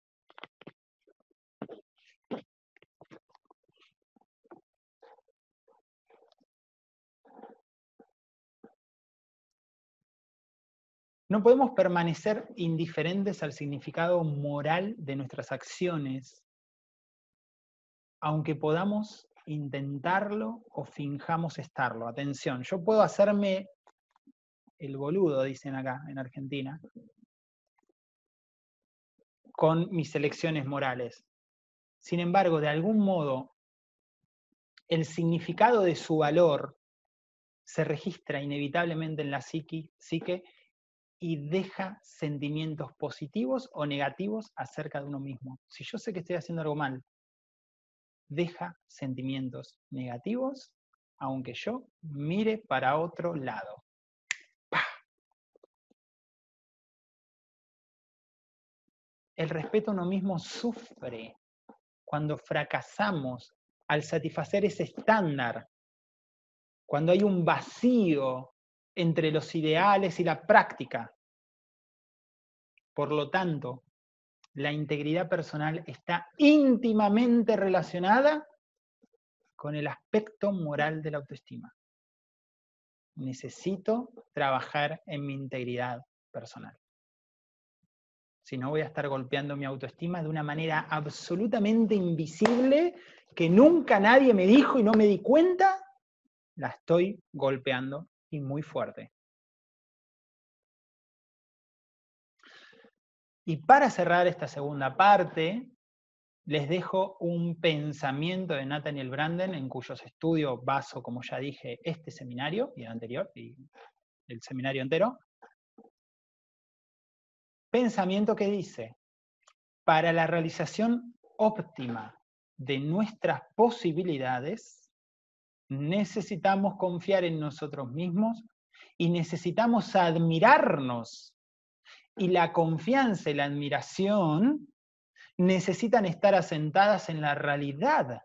No podemos permanecer indiferentes al significado moral de nuestras acciones, aunque podamos intentarlo o finjamos estarlo. Atención, yo puedo hacerme el boludo, dicen acá en Argentina, con mis elecciones morales. Sin embargo, de algún modo, el significado de su valor se registra inevitablemente en la psique, psique y deja sentimientos positivos o negativos acerca de uno mismo. Si yo sé que estoy haciendo algo mal, deja sentimientos negativos aunque yo mire para otro lado. El respeto a uno mismo sufre cuando fracasamos al satisfacer ese estándar, cuando hay un vacío entre los ideales y la práctica. Por lo tanto, la integridad personal está íntimamente relacionada con el aspecto moral de la autoestima. Necesito trabajar en mi integridad personal. Si no, voy a estar golpeando mi autoestima de una manera absolutamente invisible que nunca nadie me dijo y no me di cuenta, la estoy golpeando y muy fuerte. Y para cerrar esta segunda parte, les dejo un pensamiento de Nathaniel Branden, en cuyos estudios baso, como ya dije, este seminario y el anterior, y el seminario entero. Pensamiento que dice, para la realización óptima de nuestras posibilidades, necesitamos confiar en nosotros mismos y necesitamos admirarnos. Y la confianza y la admiración necesitan estar asentadas en la realidad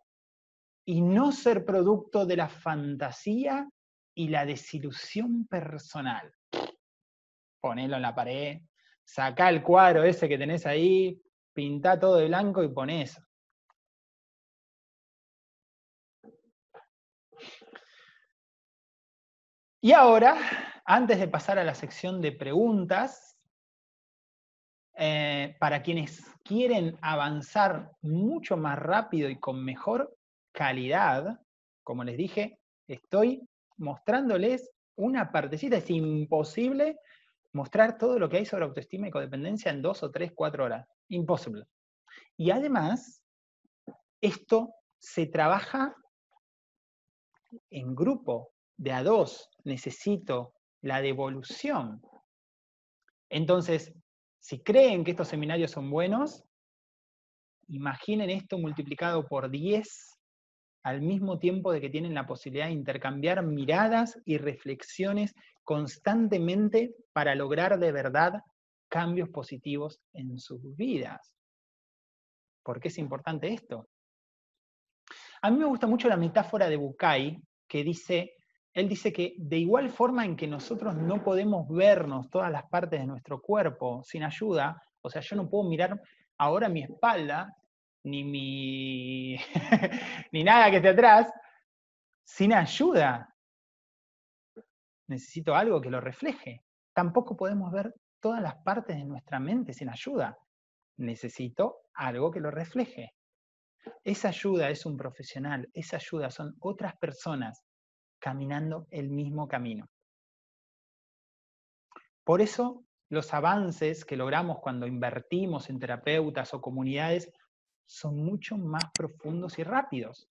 y no ser producto de la fantasía y la desilusión personal. Ponelo en la pared, saca el cuadro ese que tenés ahí, pinta todo de blanco y pon eso. Y ahora, antes de pasar a la sección de preguntas, eh, para quienes quieren avanzar mucho más rápido y con mejor calidad, como les dije, estoy mostrándoles una partecita. Es imposible mostrar todo lo que hay sobre autoestima y codependencia en dos o tres, cuatro horas. Imposible. Y además, esto se trabaja en grupo, de a dos. Necesito la devolución. Entonces, si creen que estos seminarios son buenos, imaginen esto multiplicado por 10 al mismo tiempo de que tienen la posibilidad de intercambiar miradas y reflexiones constantemente para lograr de verdad cambios positivos en sus vidas. ¿Por qué es importante esto? A mí me gusta mucho la metáfora de Bukai, que dice, él dice que de igual forma en que nosotros no podemos vernos todas las partes de nuestro cuerpo sin ayuda, o sea, yo no puedo mirar ahora mi espalda ni mi ni nada que esté atrás, sin ayuda. Necesito algo que lo refleje. Tampoco podemos ver todas las partes de nuestra mente sin ayuda. Necesito algo que lo refleje. Esa ayuda es un profesional, esa ayuda son otras personas caminando el mismo camino. Por eso los avances que logramos cuando invertimos en terapeutas o comunidades son mucho más profundos y rápidos.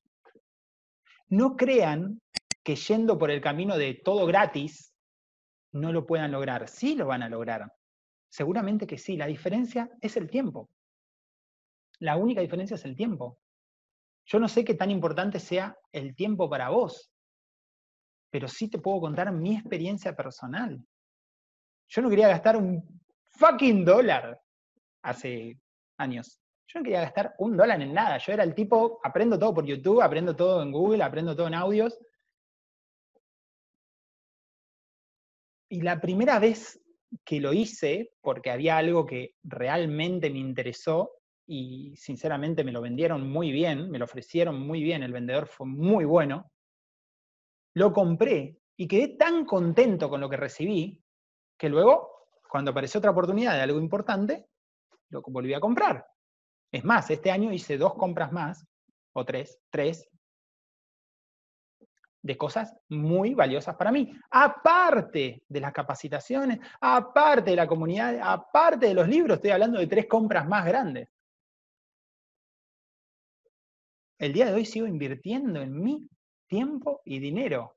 No crean que yendo por el camino de todo gratis no lo puedan lograr. Sí lo van a lograr. Seguramente que sí. La diferencia es el tiempo. La única diferencia es el tiempo. Yo no sé qué tan importante sea el tiempo para vos, pero sí te puedo contar mi experiencia personal. Yo no quería gastar un fucking dólar hace años. Yo no quería gastar un dólar en nada. Yo era el tipo, aprendo todo por YouTube, aprendo todo en Google, aprendo todo en audios. Y la primera vez que lo hice, porque había algo que realmente me interesó y sinceramente me lo vendieron muy bien, me lo ofrecieron muy bien, el vendedor fue muy bueno, lo compré y quedé tan contento con lo que recibí que luego, cuando apareció otra oportunidad de algo importante, lo volví a comprar. Es más, este año hice dos compras más, o tres, tres, de cosas muy valiosas para mí. Aparte de las capacitaciones, aparte de la comunidad, aparte de los libros, estoy hablando de tres compras más grandes. El día de hoy sigo invirtiendo en mi tiempo y dinero,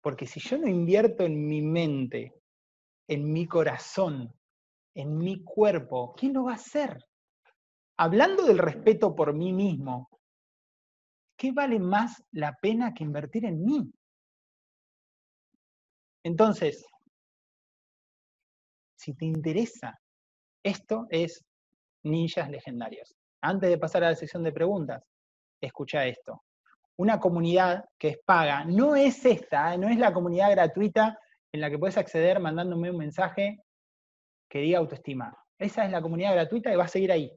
porque si yo no invierto en mi mente, en mi corazón, en mi cuerpo, ¿quién lo va a hacer? hablando del respeto por mí mismo, ¿qué vale más la pena que invertir en mí? Entonces, si te interesa, esto es Ninjas Legendarios. Antes de pasar a la sección de preguntas, escucha esto. Una comunidad que es paga, no es esta, ¿eh? no es la comunidad gratuita en la que puedes acceder mandándome un mensaje que diga autoestima. Esa es la comunidad gratuita y va a seguir ahí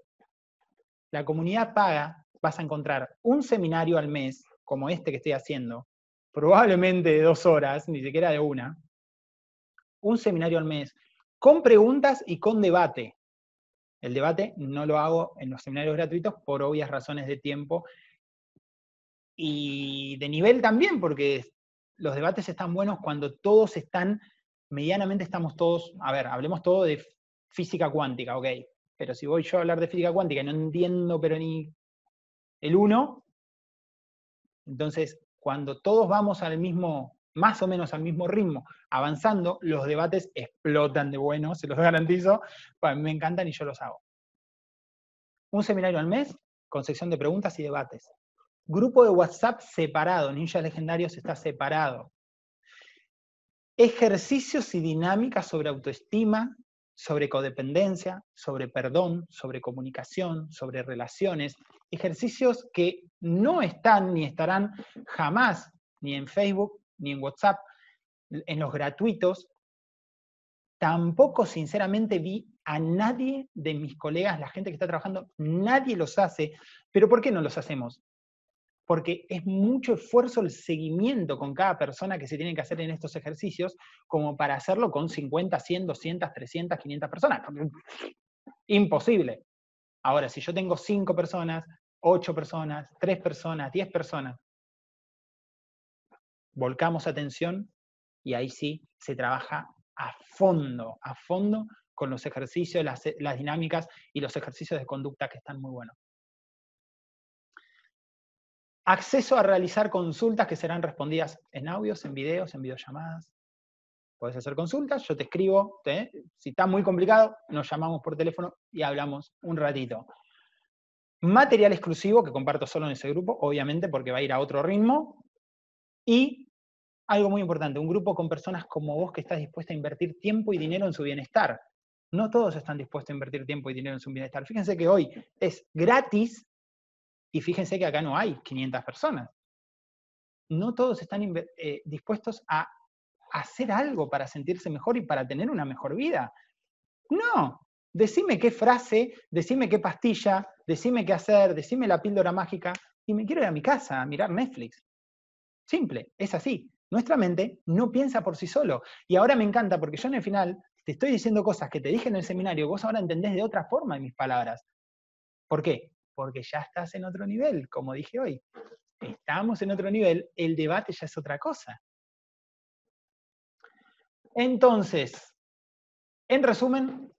la comunidad paga, vas a encontrar un seminario al mes, como este que estoy haciendo, probablemente de dos horas, ni siquiera de una, un seminario al mes, con preguntas y con debate. El debate no lo hago en los seminarios gratuitos por obvias razones de tiempo y de nivel también, porque los debates están buenos cuando todos están, medianamente estamos todos, a ver, hablemos todo de física cuántica, ok, pero si voy yo a hablar de física cuántica y no entiendo pero ni el 1, entonces cuando todos vamos al mismo, más o menos al mismo ritmo, avanzando, los debates explotan de bueno, se los garantizo, pues me encantan y yo los hago. Un seminario al mes con sección de preguntas y debates. Grupo de WhatsApp separado, Ninjas Legendarios está separado. Ejercicios y dinámicas sobre autoestima, sobre codependencia, sobre perdón, sobre comunicación, sobre relaciones, ejercicios que no están ni estarán jamás ni en Facebook ni en WhatsApp, en los gratuitos. Tampoco sinceramente vi a nadie de mis colegas, la gente que está trabajando, nadie los hace. Pero ¿por qué no los hacemos? Porque es mucho esfuerzo el seguimiento con cada persona que se tiene que hacer en estos ejercicios, como para hacerlo con 50, 100, 200, 300, 500 personas. Imposible. Ahora, si yo tengo cinco personas, 8 personas, 3 personas, 10 personas. Volcamos atención y ahí sí se trabaja a fondo, a fondo con los ejercicios, las, las dinámicas y los ejercicios de conducta que están muy buenos. Acceso a realizar consultas que serán respondidas en audios, en videos, en videollamadas. Puedes hacer consultas, yo te escribo, si está muy complicado, nos llamamos por teléfono y hablamos un ratito. Material exclusivo que comparto solo en ese grupo, obviamente porque va a ir a otro ritmo. Y algo muy importante, un grupo con personas como vos que estás dispuesta a invertir tiempo y dinero en su bienestar. No todos están dispuestos a invertir tiempo y dinero en su bienestar. Fíjense que hoy es gratis y fíjense que acá no hay 500 personas. No todos están eh, dispuestos a hacer algo para sentirse mejor y para tener una mejor vida. No, decime qué frase, decime qué pastilla, decime qué hacer, decime la píldora mágica y me quiero ir a mi casa a mirar Netflix. Simple, es así. Nuestra mente no piensa por sí solo. Y ahora me encanta porque yo en el final te estoy diciendo cosas que te dije en el seminario, vos ahora entendés de otra forma mis palabras. ¿Por qué? Porque ya estás en otro nivel, como dije hoy. Estamos en otro nivel, el debate ya es otra cosa. Entonces, en resumen,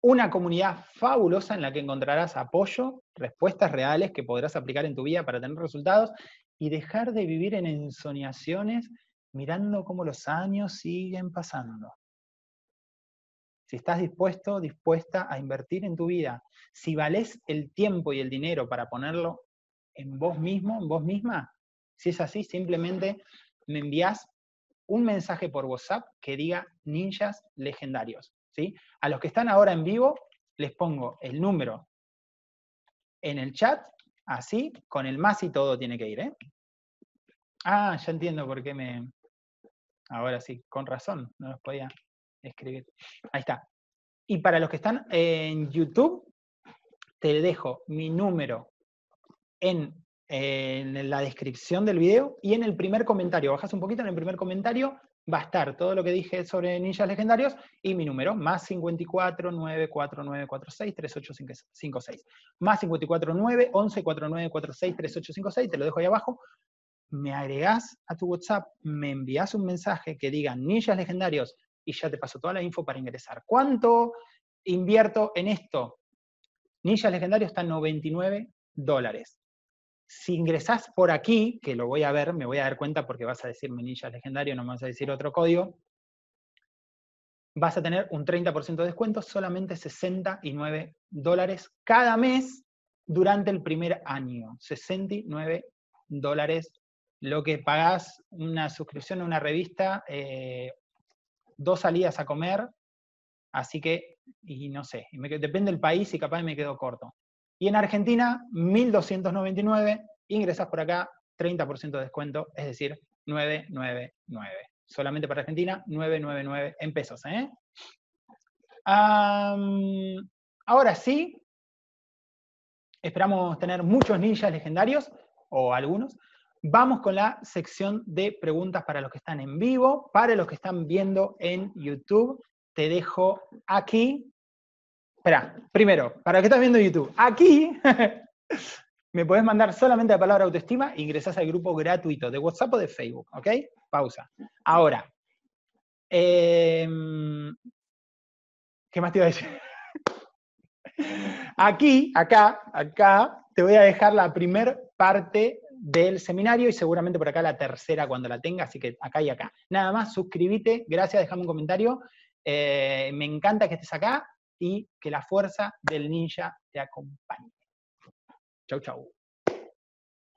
una comunidad fabulosa en la que encontrarás apoyo, respuestas reales que podrás aplicar en tu vida para tener resultados y dejar de vivir en ensoñaciones mirando cómo los años siguen pasando si estás dispuesto, dispuesta a invertir en tu vida, si vales el tiempo y el dinero para ponerlo en vos mismo, en vos misma, si es así, simplemente me envías un mensaje por WhatsApp que diga ninjas legendarios. ¿sí? A los que están ahora en vivo, les pongo el número en el chat, así, con el más y todo tiene que ir. ¿eh? Ah, ya entiendo por qué me... Ahora sí, con razón, no los podía escribir. Ahí está. Y para los que están en YouTube, te dejo mi número en, la descripción del video y en el primer comentario. Bajas un poquito en el primer comentario, va a estar todo lo que dije sobre ninjas legendarios y mi número, más 54 94946 3856. Más 54 9 11 4946 3856, te lo dejo ahí abajo. Me agregás a tu WhatsApp, me envías un mensaje que diga ninjas legendarios y ya te paso toda la info para ingresar. ¿Cuánto invierto en esto? Ninjas Legendarios está en 99 dólares. Si ingresás por aquí, que lo voy a ver, me voy a dar cuenta porque vas a decirme Ninjas Legendario, no me vas a decir otro código, vas a tener un 30% de descuento, solamente 69 dólares cada mes durante el primer año. 69 dólares lo que pagás una suscripción a una revista eh, dos salidas a comer, así que, y no sé, depende del país y capaz me quedo corto. Y en Argentina, 1.299, ingresas por acá, 30% de descuento, es decir, 999. Solamente para Argentina, 999 en pesos. ¿eh? ahora sí, esperamos tener muchos ninjas legendarios, o algunos, Vamos con la sección de preguntas para los que están en vivo. Para los que están viendo en YouTube, te dejo aquí. Espera, primero, para los que están viendo en YouTube, aquí me puedes mandar solamente la palabra autoestima e ingresas al grupo gratuito de WhatsApp o de Facebook, ¿ok? Pausa. Ahora, em, ¿qué más te iba a decir? Aquí, acá, acá, te voy a dejar la primer parte del seminario y seguramente por acá la tercera cuando la tenga, así que acá y acá. Nada más, suscríbete, gracias, déjame un comentario. Eh, me encanta que estés acá y que la fuerza del ninja te acompañe. Chau, chau.